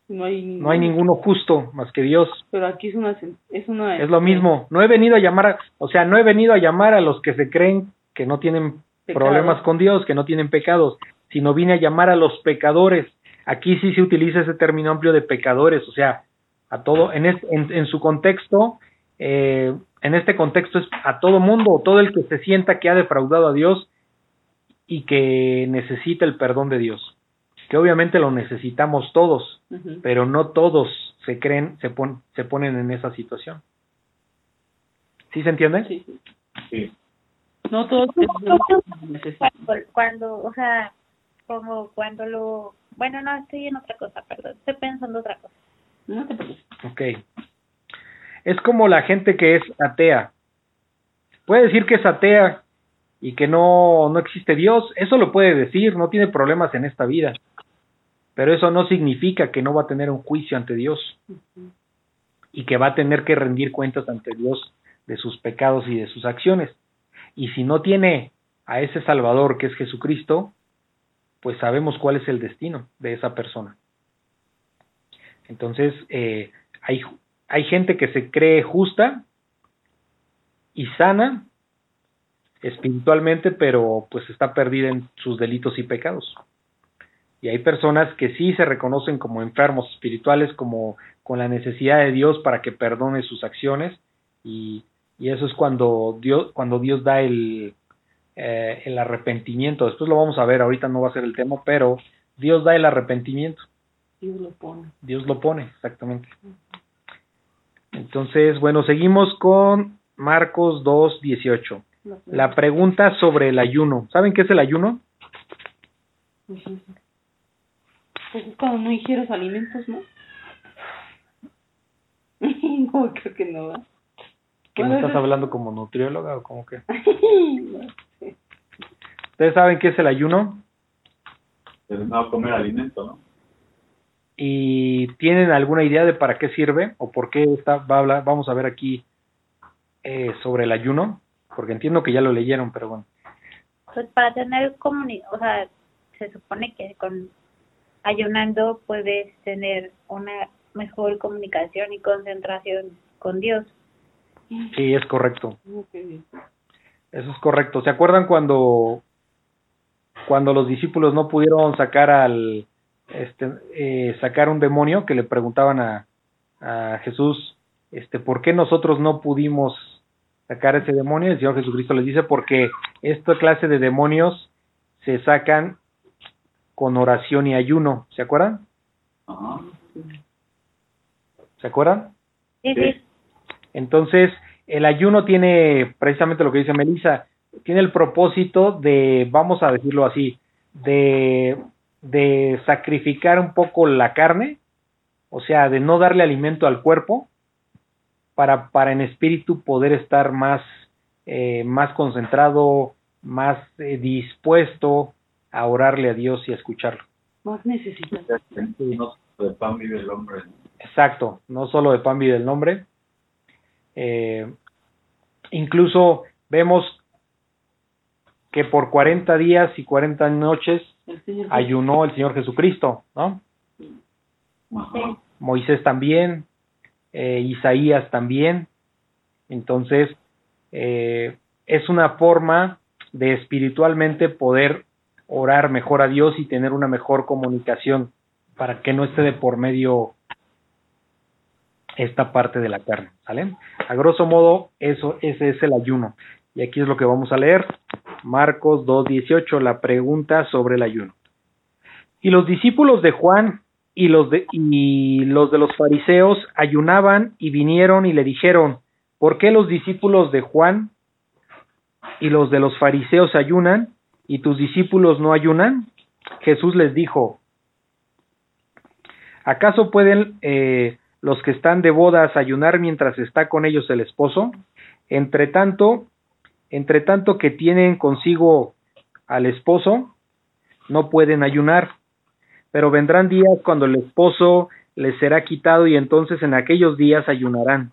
No hay, No hay ninguno justo más que Dios. Pero aquí es una, es una. Es lo mismo. No he venido a llamar, a, o sea, no he venido a llamar a los que se creen que no tienen Pecados. problemas con Dios, que no tienen pecados, sino vine a llamar a los pecadores. Aquí sí se utiliza ese término amplio de pecadores, o sea, a todo, en, es- en, en su contexto, eh, en este contexto es a todo mundo, todo el que se sienta que ha defraudado a Dios y que necesita el perdón de Dios, que obviamente lo necesitamos todos, pero no todos se creen, se, pon- se ponen en esa situación. ¿Sí se entiende? Sí, sí. Sí. No todos cuando, o sea, como cuando lo... Bueno, no, estoy en otra cosa, perdón. Estoy pensando otra cosa. No te preocupes. Ok. Es como la gente que es atea. Puede decir que es atea y que no, no existe Dios. Eso lo puede decir, no tiene problemas en esta vida. Pero eso no significa que no va a tener un juicio ante Dios y que va a tener que rendir cuentas ante Dios de sus pecados y de sus acciones. Y si no tiene a ese Salvador que es Jesucristo, pues sabemos cuál es el destino de esa persona. Entonces, eh, hay, hay gente que se cree justa y sana espiritualmente, pero pues está perdida en sus delitos y pecados. Y hay personas que sí se reconocen como enfermos espirituales, como con la necesidad de Dios para que perdone sus acciones, y, y eso es cuando Dios, cuando Dios da el, eh, el arrepentimiento. Después lo vamos a ver, ahorita no va a ser el tema, pero Dios da el arrepentimiento. Dios lo pone. Dios lo pone, exactamente. Entonces, bueno, seguimos con Marcos 2, 18. La pregunta sobre el ayuno. ¿Saben qué es el ayuno? Pues, pues es cuando no ingieres alimentos, ¿no? [laughs] no, creo que no va. ¿Que me estás hablando como nutrióloga o como que? [laughs] no sé. ¿Ustedes saben qué es el ayuno? El no comer alimento, ¿no? ¿Y tienen alguna idea de para qué sirve o por qué está, va a hablar, vamos a ver aquí eh, sobre el ayuno? Porque entiendo que ya lo leyeron, pero bueno. Pues para tener comunicación, o sea, se supone que con ayunando puedes tener una mejor comunicación y concentración con Dios. Sí, es correcto. Ok. Eso es correcto. ¿Se acuerdan cuando cuando los discípulos no pudieron sacar al este eh, sacar un demonio que le preguntaban a, a Jesús este por qué nosotros no pudimos sacar ese demonio? El Señor Jesucristo les dice porque esta clase de demonios se sacan con oración y ayuno. ¿Se acuerdan? Ajá. ¿Se acuerdan? Sí, Sí. sí. Entonces, el ayuno tiene precisamente lo que dice Melissa, tiene el propósito de, vamos a decirlo así, de, de sacrificar un poco la carne, o sea, de no darle alimento al cuerpo, para, para en espíritu poder estar más, eh, más concentrado, más eh, dispuesto a orarle a Dios y a escucharlo. Más necesitas. No de pan vive el hombre. Exacto, no solo de pan vive el nombre. Eh, incluso vemos que por 40 días y 40 noches El ayunó el Señor Jesucristo, ¿no? Ajá. Moisés también, eh, Isaías también. Entonces, eh, es una forma de espiritualmente poder orar mejor a Dios y tener una mejor comunicación para que no esté de por medio esta parte de la carne, ¿sale? A grosso modo, eso, ese es el ayuno. Y aquí es lo que vamos a leer. Marcos 2.18, la pregunta sobre el ayuno. Y los discípulos de Juan y los de, y los de los fariseos ayunaban y vinieron y le dijeron, ¿por qué los discípulos de Juan y los de los fariseos ayunan y tus discípulos no ayunan? Jesús les dijo, ¿acaso pueden eh, los que están de bodas ayunar mientras está con ellos el esposo? Entre tanto, entre tanto que tienen consigo al esposo, no pueden ayunar. Pero vendrán días cuando el esposo les será quitado y entonces en aquellos días ayunarán.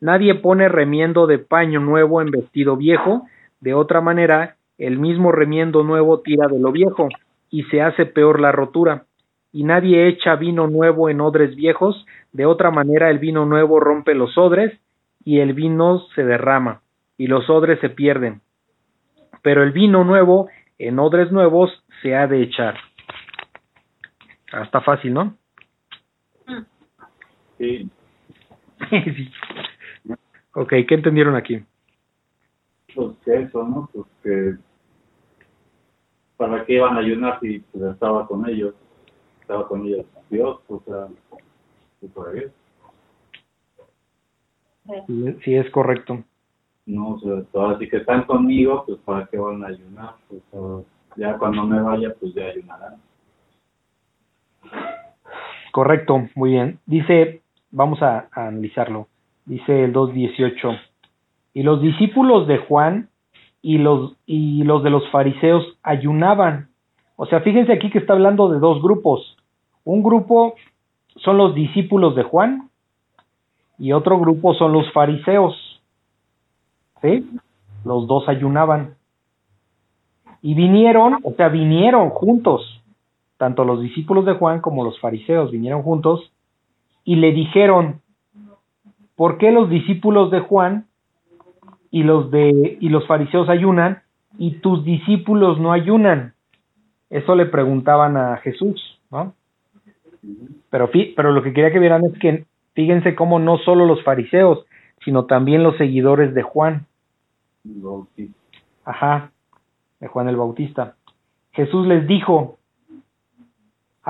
Nadie pone remiendo de paño nuevo en vestido viejo, de otra manera el mismo remiendo nuevo tira de lo viejo y se hace peor la rotura. Y nadie echa vino nuevo en odres viejos, de otra manera el vino nuevo rompe los odres y el vino se derrama y los odres se pierden. Pero el vino nuevo en odres nuevos se ha de echar. Está fácil, ¿no? Sí. sí. [laughs] Ok, ¿qué entendieron aquí? Pues que eso, ¿no? Pues que para qué iban a ayunar si pues, estaba con ellos, estaba con ellos Dios, o sea, y por ahí. Sí, sí, es correcto. No, o sea, ahora sí que están conmigo, pues para qué van a ayunar, pues o- ya cuando me vaya, pues ya ayunarán. Correcto, muy bien. Dice, vamos a, analizarlo. Dice el 2.18. Y los discípulos de Juan y los, y los de los fariseos ayunaban. O sea, fíjense aquí que está hablando de dos grupos. Un grupo son los discípulos de Juan y otro grupo son los fariseos. ¿Sí? Los dos ayunaban. Y vinieron, o sea, vinieron juntos tanto los discípulos de Juan como los fariseos vinieron juntos y le dijeron, ¿por qué los discípulos de Juan y los de y los fariseos ayunan y tus discípulos no ayunan? Eso le preguntaban a Jesús, ¿no? Pero pero lo que quería que vieran es que fíjense cómo no solo los fariseos, sino también los seguidores de Juan, sí. ajá, de Juan el Bautista. Jesús les dijo,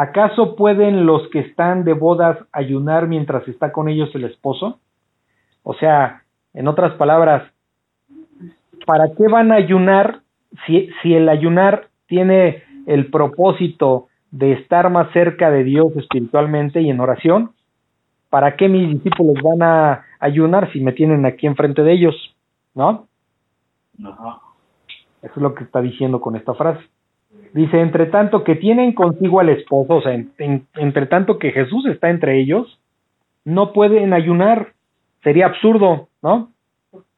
¿acaso pueden los que están de bodas ayunar mientras está con ellos el esposo? O sea, en otras palabras, ¿para qué van a ayunar si, si el ayunar tiene el propósito de estar más cerca de Dios espiritualmente y en oración? ¿Para qué mis discípulos van a ayunar si me tienen aquí enfrente de ellos? ¿No? Eso es lo que está diciendo con esta frase. Dice, entre tanto que tienen consigo al esposo, o sea, entre tanto que Jesús está entre ellos, no pueden ayunar. Sería absurdo, ¿no?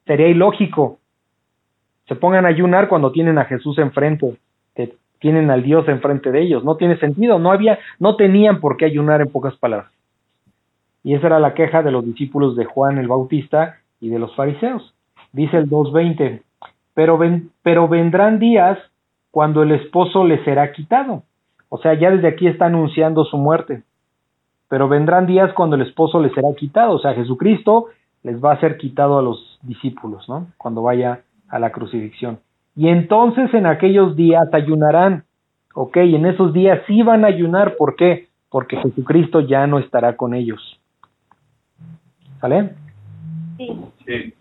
Sería ilógico. Se pongan a ayunar cuando tienen a Jesús enfrente, que tienen al Dios enfrente de ellos. No tiene sentido, no había, no tenían por qué ayunar en pocas palabras. Y esa era la queja de los discípulos de Juan el Bautista y de los fariseos. Dice el 2.20, pero, ven, pero vendrán días cuando el esposo le será quitado. O sea, ya desde aquí está anunciando su muerte. Pero vendrán días cuando el esposo le será quitado. O sea, Jesucristo les va a ser quitado a los discípulos, ¿no? Cuando vaya a la crucifixión. Y entonces en aquellos días ayunarán. Ok, en esos días sí van a ayunar. ¿Por qué? Porque Jesucristo ya no estará con ellos. ¿Sale? Sí. sí.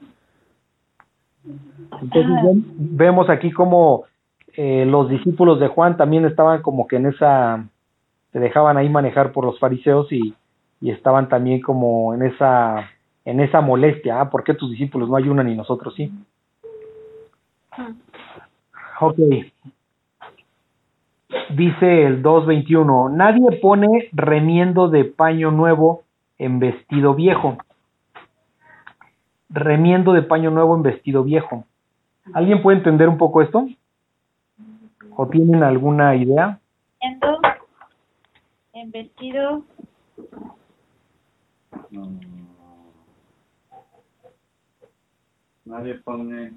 Entonces vemos aquí como eh, los discípulos de Juan también estaban como que en esa, se dejaban ahí manejar por los fariseos y, y estaban también como en esa, en esa molestia, ah, ¿por qué tus discípulos no ayunan y nosotros sí? Ok. Dice el 2.21, nadie pone remiendo de paño nuevo en vestido viejo. Remiendo de paño nuevo en vestido viejo. ¿Alguien puede entender un poco esto? ¿O tienen alguna idea? En vestido. Nadie pone.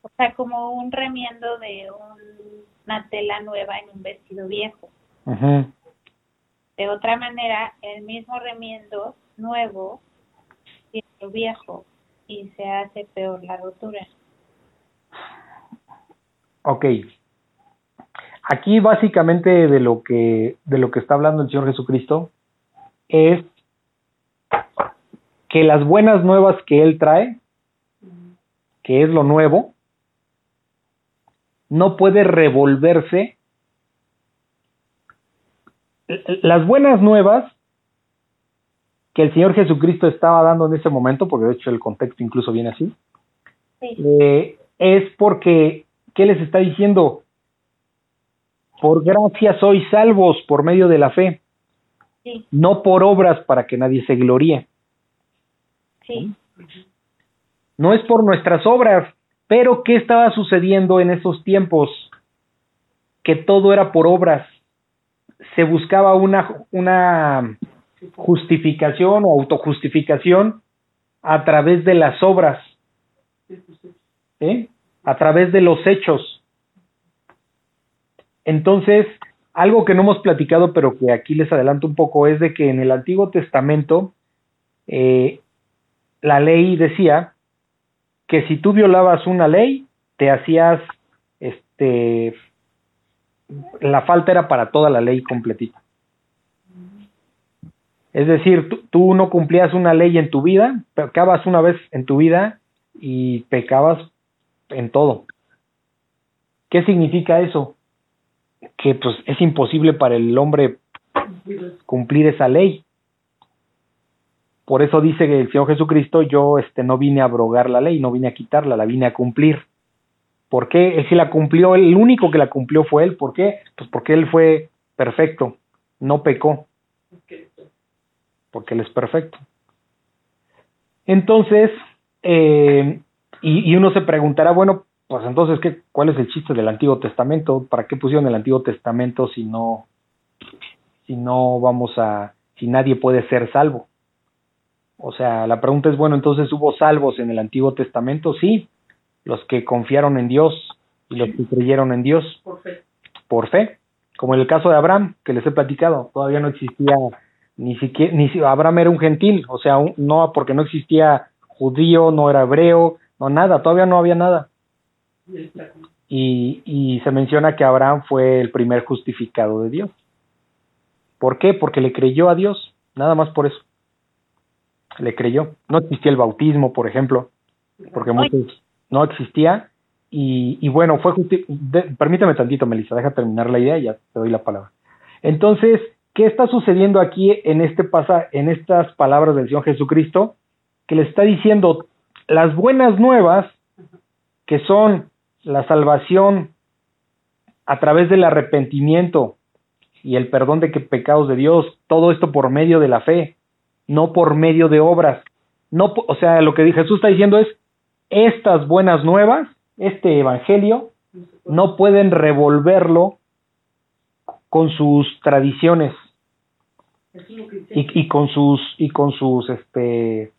O sea, como un remiendo de una tela nueva en un vestido viejo. De otra manera, el mismo remiendo nuevo y viejo y se hace peor la rotura. Ok. Aquí básicamente de lo que de lo que está hablando el Señor Jesucristo es que las buenas nuevas que él trae, que es lo nuevo, no puede revolverse. Las buenas nuevas que el Señor Jesucristo estaba dando en ese momento, porque de hecho el contexto incluso viene así, eh, es porque ¿Qué les está diciendo? Por gracia sois salvos por medio de la fe, no por obras para que nadie se gloríe. Sí. No es por nuestras obras, pero ¿qué estaba sucediendo en esos tiempos? Que todo era por obras. Se buscaba una, una justificación o autojustificación a través de las obras. ¿Eh? A través de los hechos. Entonces, algo que no hemos platicado, pero que aquí les adelanto un poco, es de que en el Antiguo Testamento eh, la ley decía que si tú violabas una ley, te hacías, este, la falta era para toda la ley completita. Es decir, tú, tú no cumplías una ley en tu vida, pecabas una vez en tu vida y pecabas en todo. ¿Qué significa eso? Que pues es imposible para el hombre cumplir esa ley. Por eso dice que el Señor Jesucristo, yo este no vine a abrogar la ley, no vine a quitarla, la vine a cumplir. ¿Por qué? Él sí la cumplió, el único que la cumplió fue él. ¿Por qué? Pues porque él fue perfecto, no pecó. Porque él es perfecto. Entonces, eh, y, uno se preguntará, bueno, pues entonces, ¿qué, ¿cuál es el chiste del Antiguo Testamento? ¿Para qué pusieron el Antiguo Testamento si no, si no vamos a, si nadie puede ser salvo? O sea, la pregunta es, bueno, entonces hubo salvos en el Antiguo Testamento, sí, los que confiaron en Dios y los que creyeron en Dios. Por fe. Por fe, como en el caso de Abraham, que les he platicado, todavía no existía, ni siquiera, ni Abraham era un gentil, o sea, no porque no existía judío, no era hebreo, no, nada, todavía no había nada. Y, y se menciona que Abraham fue el primer justificado de Dios. ¿Por qué? Porque le creyó a Dios, nada más por eso. Le creyó. No existía el bautismo, por ejemplo. porque muchos no existía. Y, y bueno, fue permítame tantito, Melissa, deja terminar la idea y ya te doy la palabra. Entonces, ¿qué está sucediendo aquí en este pasa, en estas palabras del Señor Jesucristo? Que le está diciendo las buenas nuevas, que son la salvación a través del arrepentimiento y el perdón de que pecados de Dios, todo esto por medio de la fe, no por medio de obras. No, o sea, lo que Jesús está diciendo es estas buenas nuevas, este evangelio, no pueden revolverlo con sus tradiciones y, con sus y con sus este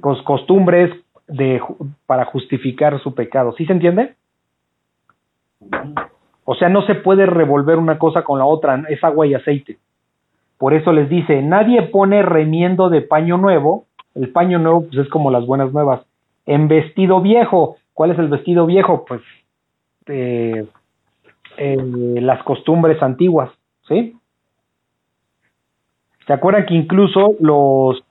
costumbres de para justificar su pecado. ¿Sí se entiende? O sea, no se puede revolver una cosa con la otra, es agua y aceite. Por eso les dice, nadie pone remiendo de paño nuevo, el paño nuevo pues es como las buenas nuevas, en vestido viejo. ¿Cuál es el vestido viejo? Pues eh, eh, las costumbres antiguas, ¿sí? ¿Se acuerdan que incluso los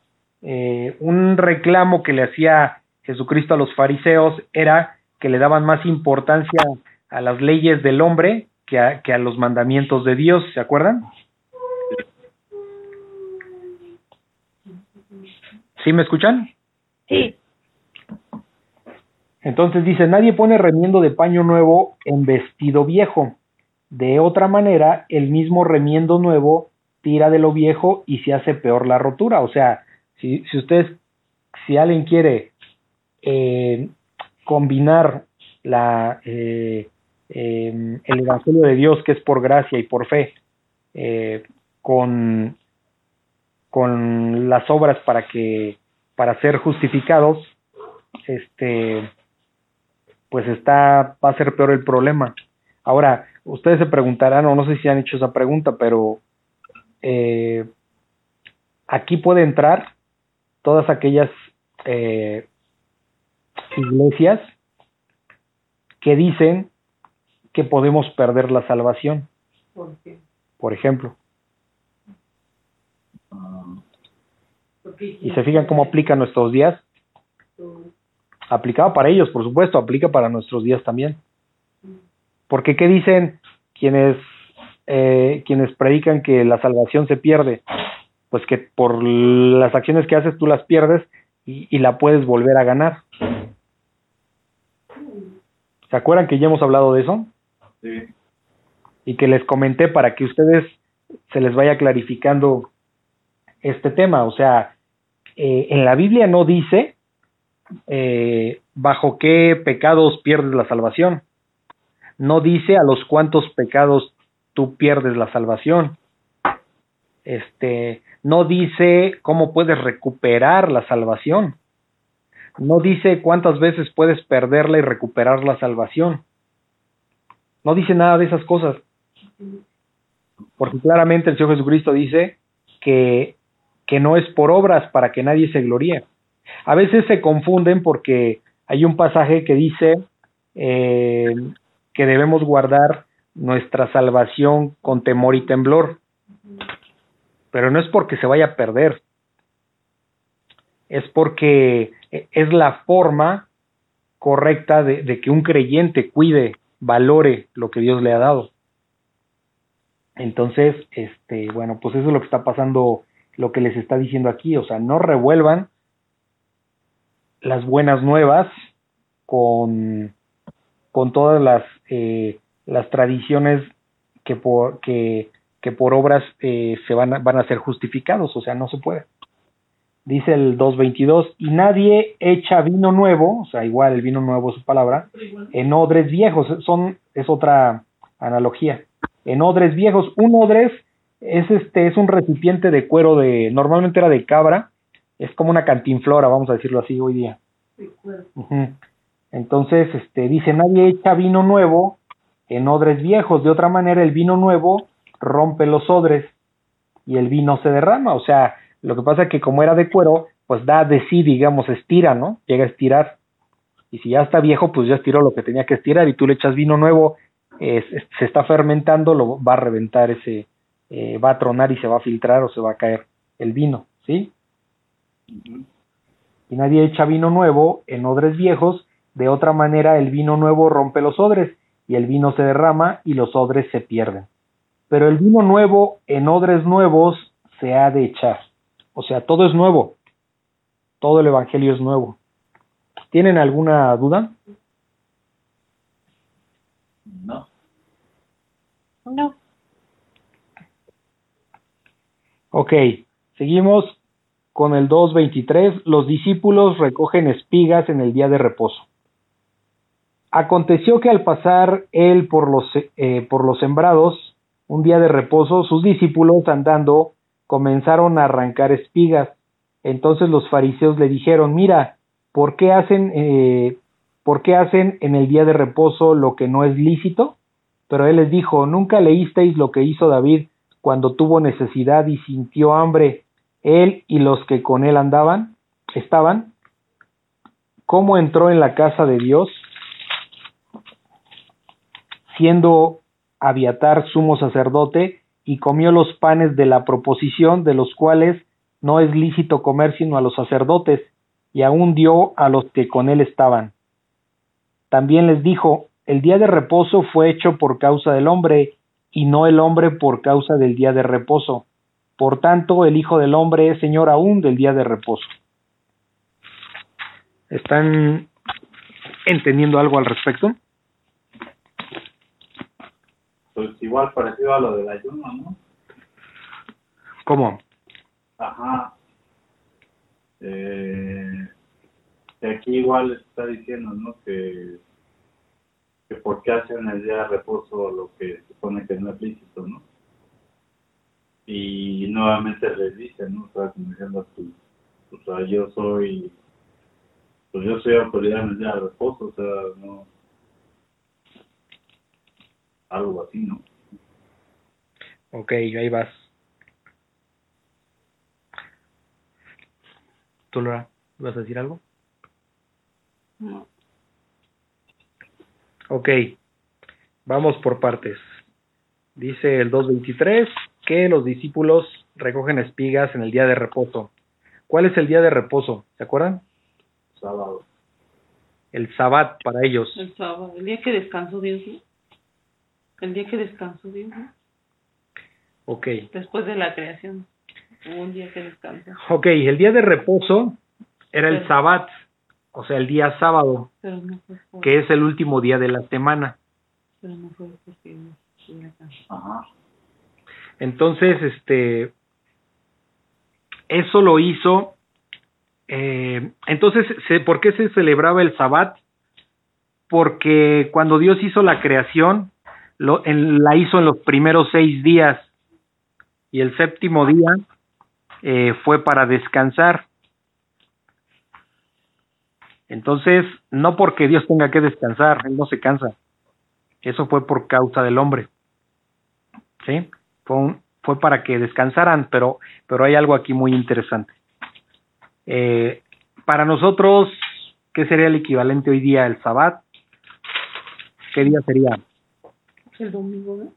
eh, un reclamo que le hacía Jesucristo a los fariseos era que le daban más importancia a las leyes del hombre que a, que a los mandamientos de Dios, ¿se acuerdan? ¿Sí me escuchan? Sí. Entonces dice, nadie pone remiendo de paño nuevo en vestido viejo. De otra manera, el mismo remiendo nuevo tira de lo viejo y se hace peor la rotura. O sea, si, si ustedes, si alguien quiere eh, combinar la, eh, em, el Evangelio de Dios, que es por gracia y por fe, eh, con, con las obras para que para ser justificados, este pues está, va a ser peor el problema. Ahora, ustedes se preguntarán, o no sé si han hecho esa pregunta, pero aquí puede entrar todas aquellas iglesias que dicen que podemos perder la salvación. ¿Por, qué? Por ejemplo. ¿Y se fijan cómo aplica nuestros días? aplicaba para ellos, por supuesto, aplica para nuestros días también. Porque ¿qué dicen quienes eh, quienes predican que la salvación se pierde? Pues que por las acciones que haces tú las pierdes y, y la puedes volver a ganar. ¿Se acuerdan que ya hemos hablado de eso? Sí. Y que les comenté para que ustedes se les vaya clarificando este tema. O sea, eh, en la Biblia no dice eh, bajo qué pecados pierdes la salvación. No dice a los cuantos pecados tú pierdes la salvación. Este, no dice cómo puedes recuperar la salvación. No dice cuántas veces puedes perderla y recuperar la salvación. No dice nada de esas cosas. Porque claramente el Señor Jesucristo dice que, que no es por obras para que nadie se gloríe. A veces se confunden porque hay un pasaje que dice eh, que debemos guardar nuestra salvación con temor y temblor, pero no es porque se vaya a perder, es porque es la forma correcta de, que un creyente cuide, valore lo que Dios le ha dado. Entonces, este, bueno, pues eso es lo que está pasando, lo que les está diciendo aquí, o sea, no revuelvan las buenas nuevas con, con todas las, eh, las tradiciones que por, que, que por obras eh, se van a, van a ser justificados, o sea, no se puede. Dice el 2.22, y nadie echa vino nuevo, o sea, igual el vino nuevo es su palabra, en odres viejos, son, es otra analogía. En odres viejos, un odres es este, es un recipiente de cuero de, normalmente era de cabra, es como una cantinflora, vamos a decirlo así hoy día. Entonces, este, dice, nadie echa vino nuevo en odres viejos. De otra manera, el vino nuevo rompe los odres y el vino se derrama. O sea, lo que pasa es que como era de cuero, pues da de sí, digamos, estira, ¿no? Llega a estirar. Y si ya está viejo, pues ya estiró lo que tenía que estirar y tú le echas vino nuevo, se está fermentando, lo va a reventar ese, eh, va a tronar y se va a filtrar o se va a caer el vino, ¿sí? y nadie echa vino nuevo en odres viejos, de otra manera el vino nuevo rompe los odres, y el vino se derrama y los odres se pierden. Pero el vino nuevo en odres nuevos se ha de echar. O sea, todo es nuevo. Todo el Evangelio es nuevo. ¿Tienen alguna duda? No. No. Ok, seguimos con el 2.23. Los discípulos recogen espigas en el día de reposo. Aconteció que al pasar él por los, eh, por los sembrados, un día de reposo, sus discípulos andando comenzaron a arrancar espigas. Entonces los fariseos le dijeron, mira, ¿por qué hacen, eh, ¿por qué hacen en el día de reposo lo que no es lícito? Pero él les dijo, ¿nunca leísteis lo que hizo David cuando tuvo necesidad y sintió hambre, él y los que con él andaban, estaban? ¿Cómo entró en la casa de Dios? Siendo Abiatar sumo sacerdote, y comió los panes de la proposición, de los cuales no es lícito comer sino a los sacerdotes, y aún dio a los que con él estaban. También les dijo, el día de reposo fue hecho por causa del hombre, y no el hombre por causa del día de reposo. Por tanto, el Hijo del Hombre es Señor aún del día de reposo. ¿Están entendiendo algo al respecto? Pues igual parecido a lo del ayuno, ¿no? ¿Cómo? Ajá. Eh, aquí igual está diciendo, ¿no? Que, que por qué hacen el día de reposo lo que se supone que no es lícito, ¿no? Y nuevamente les dicen, ¿no? O sea, como diciendo, pues, o sea, yo soy, pues yo soy autoridad en el día de reposo, o sea, no, algo así, ¿no? Ok, ahí vas. ¿Tú, Laura, vas a decir algo? No. Ok, vamos por partes. Dice el 2.23 que los discípulos recogen espigas en el día de reposo. ¿Cuál es el día de reposo? ¿Se acuerdan? Sábado. El sabbat para ellos. El sábado, el día que descansó Dios, ¿no? El día que descansó Dios, ¿no? Ok. Después de la creación. Hubo un día que descansó. Ok, el día de reposo era el sabbat, o sea, el día sábado, Pero no fue por, que es el último día de la semana. pero no fue cansado. Ajá. Entonces, este, eso lo hizo. eh, entonces, se- ¿por qué se celebraba el Sabbat? Porque cuando Dios hizo la creación, lo, en- la hizo en los primeros seis días y el séptimo día eh, fue para descansar. Entonces, no porque Dios tenga que descansar, Él no se cansa. Eso fue por causa del hombre. ¿Sí? Fue, un- fue para que descansaran, pero, pero hay algo aquí muy interesante. Eh, para nosotros, ¿qué sería el equivalente hoy día al Sabbat? ¿Qué día sería? El domingo, ¿no?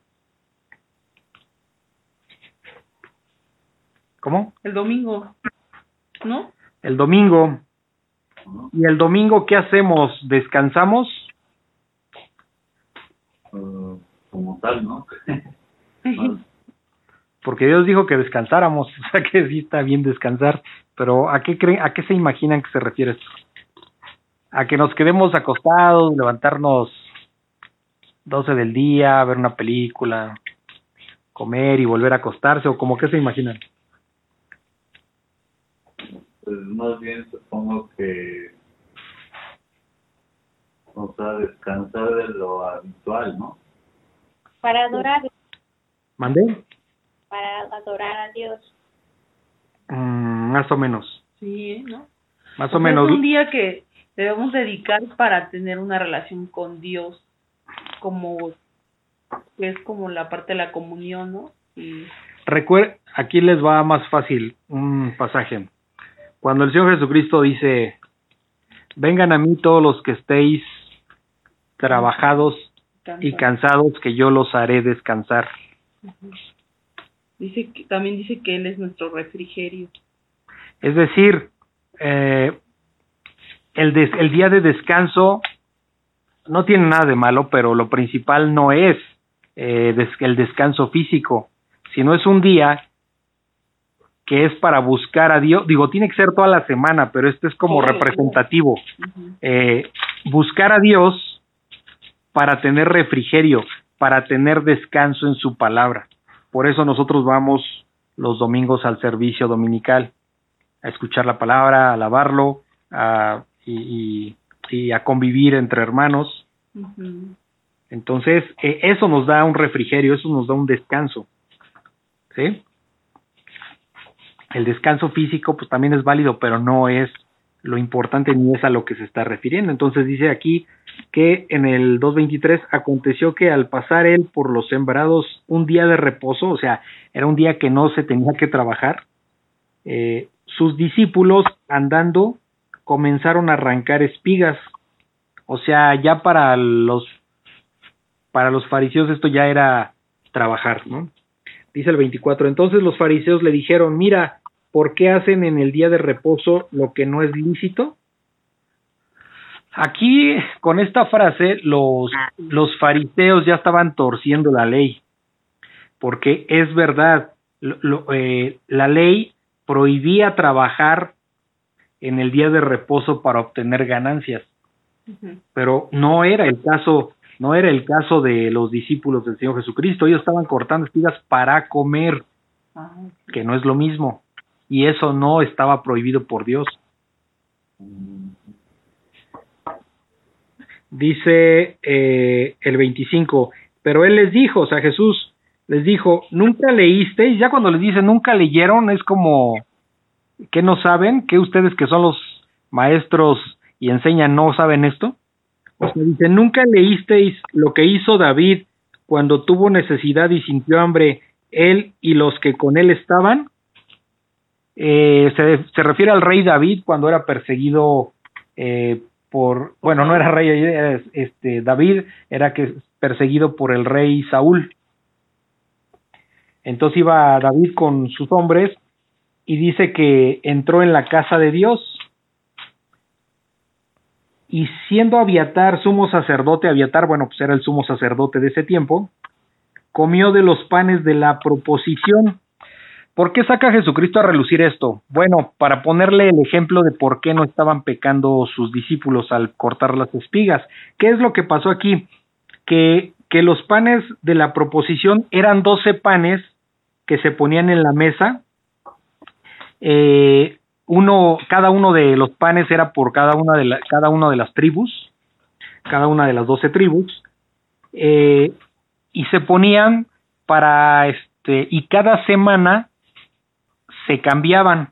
¿Cómo? El domingo, ¿no? El domingo. ¿Y el domingo qué hacemos? ¿Descansamos? Eh, como tal, ¿no? [laughs] Porque Dios dijo que descansáramos, [laughs] o sea que sí está bien descansar, pero ¿a qué creen, a qué se imaginan que se refiere esto? A que nos quedemos acostados, levantarnos 12 del día, ver una película, comer y volver a acostarse, o como que se imaginan. Pues más bien supongo que, o sea, descansar de lo habitual, ¿no? Para adorar, ¿Mandé? para adorar a Dios. Mm, más o menos, Sí. ¿no? más sea, o menos. Es un día que debemos dedicar para tener una relación con Dios, como es como la parte de la comunión, ¿no? Y Recuer aquí les va más fácil un pasaje. Cuando el Señor Jesucristo dice, vengan a mí todos los que estéis trabajados y cansa. cansados, que yo los haré descansar. dice que, también dice que él es nuestro refrigerio. Es decir, eh, el, el día de descanso no tiene nada de malo, pero lo principal no es eh, el descanso físico, sino es un día que es para buscar a Dios, digo, tiene que ser toda la semana, pero este es como representativo. Eh, buscar a Dios para tener refrigerio, para tener descanso en su palabra. Por eso nosotros vamos los domingos al servicio dominical, a escuchar la palabra, a alabarlo, a, y, a convivir entre hermanos. Entonces, eh, eso nos da un refrigerio, eso nos da un descanso. ¿Sí? El descanso físico pues también es válido, pero no es lo importante ni es a lo que se está refiriendo. Entonces dice aquí que en el 2.23 aconteció que al pasar él por los sembrados un día de reposo, o sea, era un día que no se tenía que trabajar, eh, sus discípulos andando comenzaron a arrancar espigas. O sea, ya para los para los fariseos esto ya era trabajar, ¿no? Dice el 24, entonces los fariseos le dijeron, mira, ¿por qué hacen en el día de reposo lo que no es lícito? Aquí, con esta frase, los, los fariseos ya estaban torciendo la ley, porque es verdad, eh, la ley prohibía trabajar en el día de reposo para obtener ganancias, pero no era el caso, no era el caso de los discípulos del Señor Jesucristo, ellos estaban cortando espigas para comer, ah, que no es lo mismo. Y eso no estaba prohibido por Dios. Dice eh, el 25, pero él les dijo, o sea, Jesús les dijo, nunca leísteis, ya cuando les dice nunca leyeron, es como que no saben, que ustedes que son los maestros y enseñan no saben esto. O sea, dice, nunca leísteis lo que hizo David cuando tuvo necesidad y sintió hambre, él y los que con él estaban. Eh, se, se, refiere al rey David cuando era perseguido eh, por, bueno, no era rey, este, David era que perseguido por el rey Saúl. Entonces iba David con sus hombres y dice que entró en la casa de Dios y siendo Abiatar sumo sacerdote, Abiatar, bueno, pues era el sumo sacerdote de ese tiempo, comió de los panes de la proposición ¿Por qué saca Jesucristo a relucir esto? Bueno, para ponerle el ejemplo de por qué no estaban pecando sus discípulos al cortar las espigas. ¿Qué es lo que pasó aquí? Que, que los panes de la proposición eran doce panes que se ponían en la mesa. Eh, uno, cada uno de los panes era por cada una de, la, cada una de las tribus, cada una de las doce tribus, eh, y se ponían para este, y cada semana se cambiaban.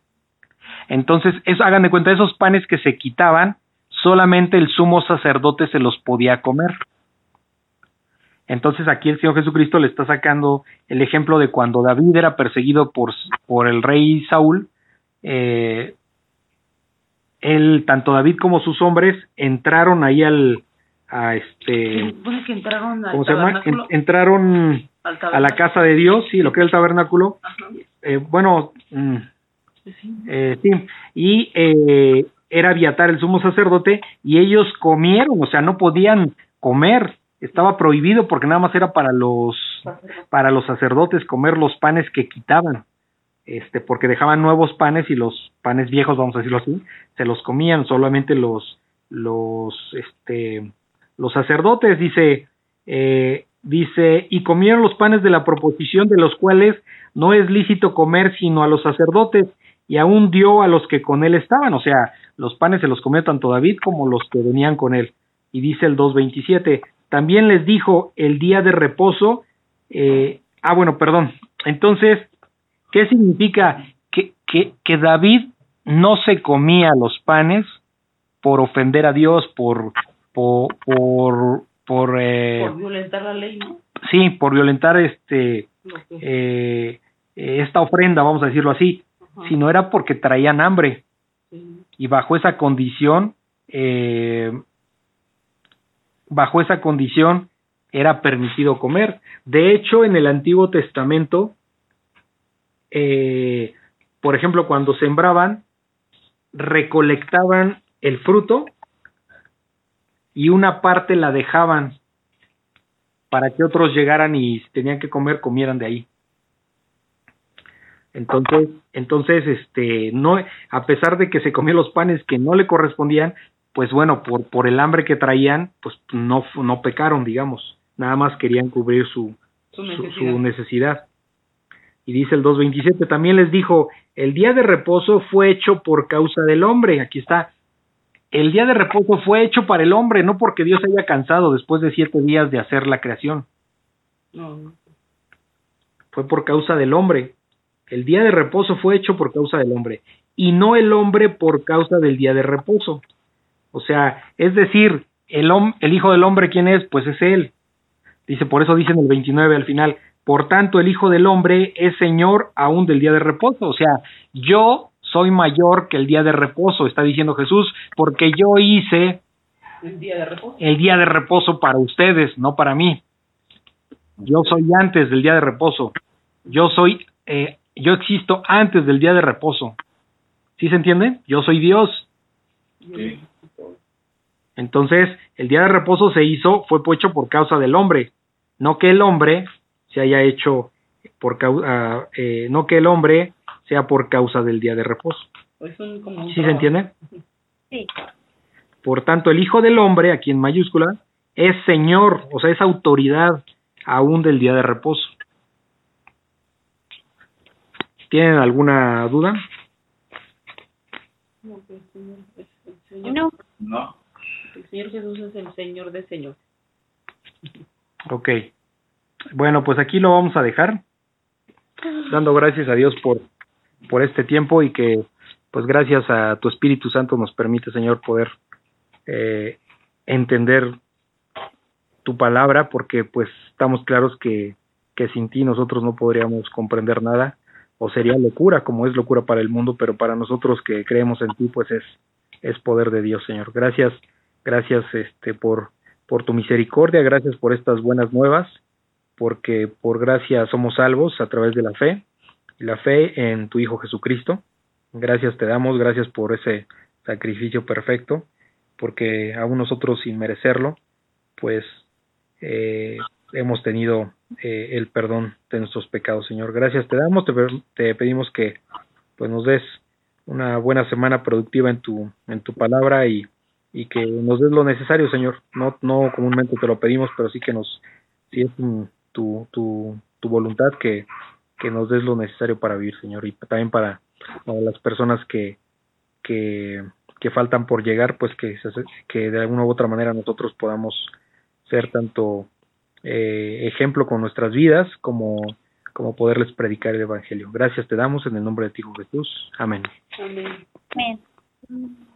Entonces, hagan de cuenta, esos panes que se quitaban, solamente el sumo sacerdote se los podía comer. Entonces aquí el Señor Jesucristo le está sacando el ejemplo de cuando David era perseguido por, por el rey Saúl, eh, él, tanto David como sus hombres entraron ahí al, a este, entraron ¿cómo se llama? entraron a la casa de Dios, sí, lo que es el tabernáculo, eh, bueno, mm, eh, sí, y eh, era Abiatar el sumo sacerdote, y ellos comieron, o sea, no podían comer, estaba prohibido porque nada más era para los para los sacerdotes comer los panes que quitaban este porque dejaban nuevos panes y los panes viejos vamos a decirlo así se los comían solamente los los este los sacerdotes dice eh, dice y comieron los panes de la proposición de los cuales no es lícito comer sino a los sacerdotes, y aún dio a los que con él estaban, o sea, los panes se los comió tanto David como los que venían con él. Y dice el 2.27, también les dijo el día de reposo, eh, ah, bueno, perdón, entonces, ¿qué significa? Que, que, que David no se comía los panes por ofender a Dios, por, por, por, por, eh, por violentar la ley, ¿no? Sí, por violentar este eh, esta ofrenda, vamos a decirlo así, sino era porque traían hambre. Y bajo esa condición, eh, bajo esa condición era permitido comer. De hecho, en el Antiguo Testamento, eh, por ejemplo, cuando sembraban, recolectaban el fruto y una parte la dejaban para que otros llegaran y tenían que comer, comieran de ahí. Entonces, entonces, este, no, a pesar de que se comió los panes que no le correspondían, pues bueno, por, por el hambre que traían, pues no, no pecaron, digamos, nada más querían cubrir su, su, su necesidad. Y dice el 2.27, también les dijo, el día de reposo fue hecho por causa del hombre, aquí está, el día de reposo fue hecho para el hombre, no porque Dios haya cansado después de siete días de hacer la creación. No. Fue por causa del hombre. El día de reposo fue hecho por causa del hombre y no el hombre por causa del día de reposo. O sea, es decir, el, el Hijo del Hombre, ¿quién es? Pues es Él. Dice, por eso dice en el 29 al final, por tanto el Hijo del Hombre es Señor aún del día de reposo. O sea, yo soy mayor que el día de reposo, está diciendo Jesús, porque yo hice el día de reposo, el día de reposo para ustedes, no para mí. Yo soy antes del día de reposo. Yo soy, eh, yo existo antes del día de reposo. ¿Sí se entiende? Yo soy Dios. Entonces, el día de reposo se hizo, fue hecho por causa del hombre, no que el hombre se haya hecho por causa, eh, no que el hombre sea por causa del día de reposo. ¿Sí se entiende? Sí. Por tanto, el Hijo del Hombre, aquí en mayúscula, es Señor, o sea, es autoridad aún del día de reposo. ¿Tienen alguna duda? No, No. No. El Señor Jesús es el Señor de Señor. Ok. Bueno, pues aquí lo vamos a dejar. Dando gracias a Dios por por este tiempo y que pues gracias a tu Espíritu Santo nos permite, Señor, poder eh, entender tu palabra, porque pues estamos claros que, que sin ti nosotros no podríamos comprender nada, o sería locura, como es locura para el mundo, pero para nosotros que creemos en ti, pues es, es poder de Dios, Señor. Gracias, gracias este por, por tu misericordia, gracias por estas buenas nuevas, porque por gracia somos salvos a través de la fe la fe en tu Hijo Jesucristo. Gracias te damos, gracias por ese sacrificio perfecto, porque aún nosotros sin merecerlo, pues eh, hemos tenido eh, el perdón de nuestros pecados, Señor. Gracias te damos, te, pedimos que pues nos des una buena semana productiva en tu en tu palabra y, y que nos des lo necesario, Señor. No no comúnmente te lo pedimos, pero sí que nos si es tu, tu, tu voluntad que que nos des lo necesario para vivir, Señor, y también para, las personas que, que, que, faltan por llegar, pues que, que de alguna u otra manera nosotros podamos ser tanto eh, ejemplo con nuestras vidas como, como poderles predicar el Evangelio. Gracias te damos en el nombre de ti, Jesús. Amén. Amén. Amén.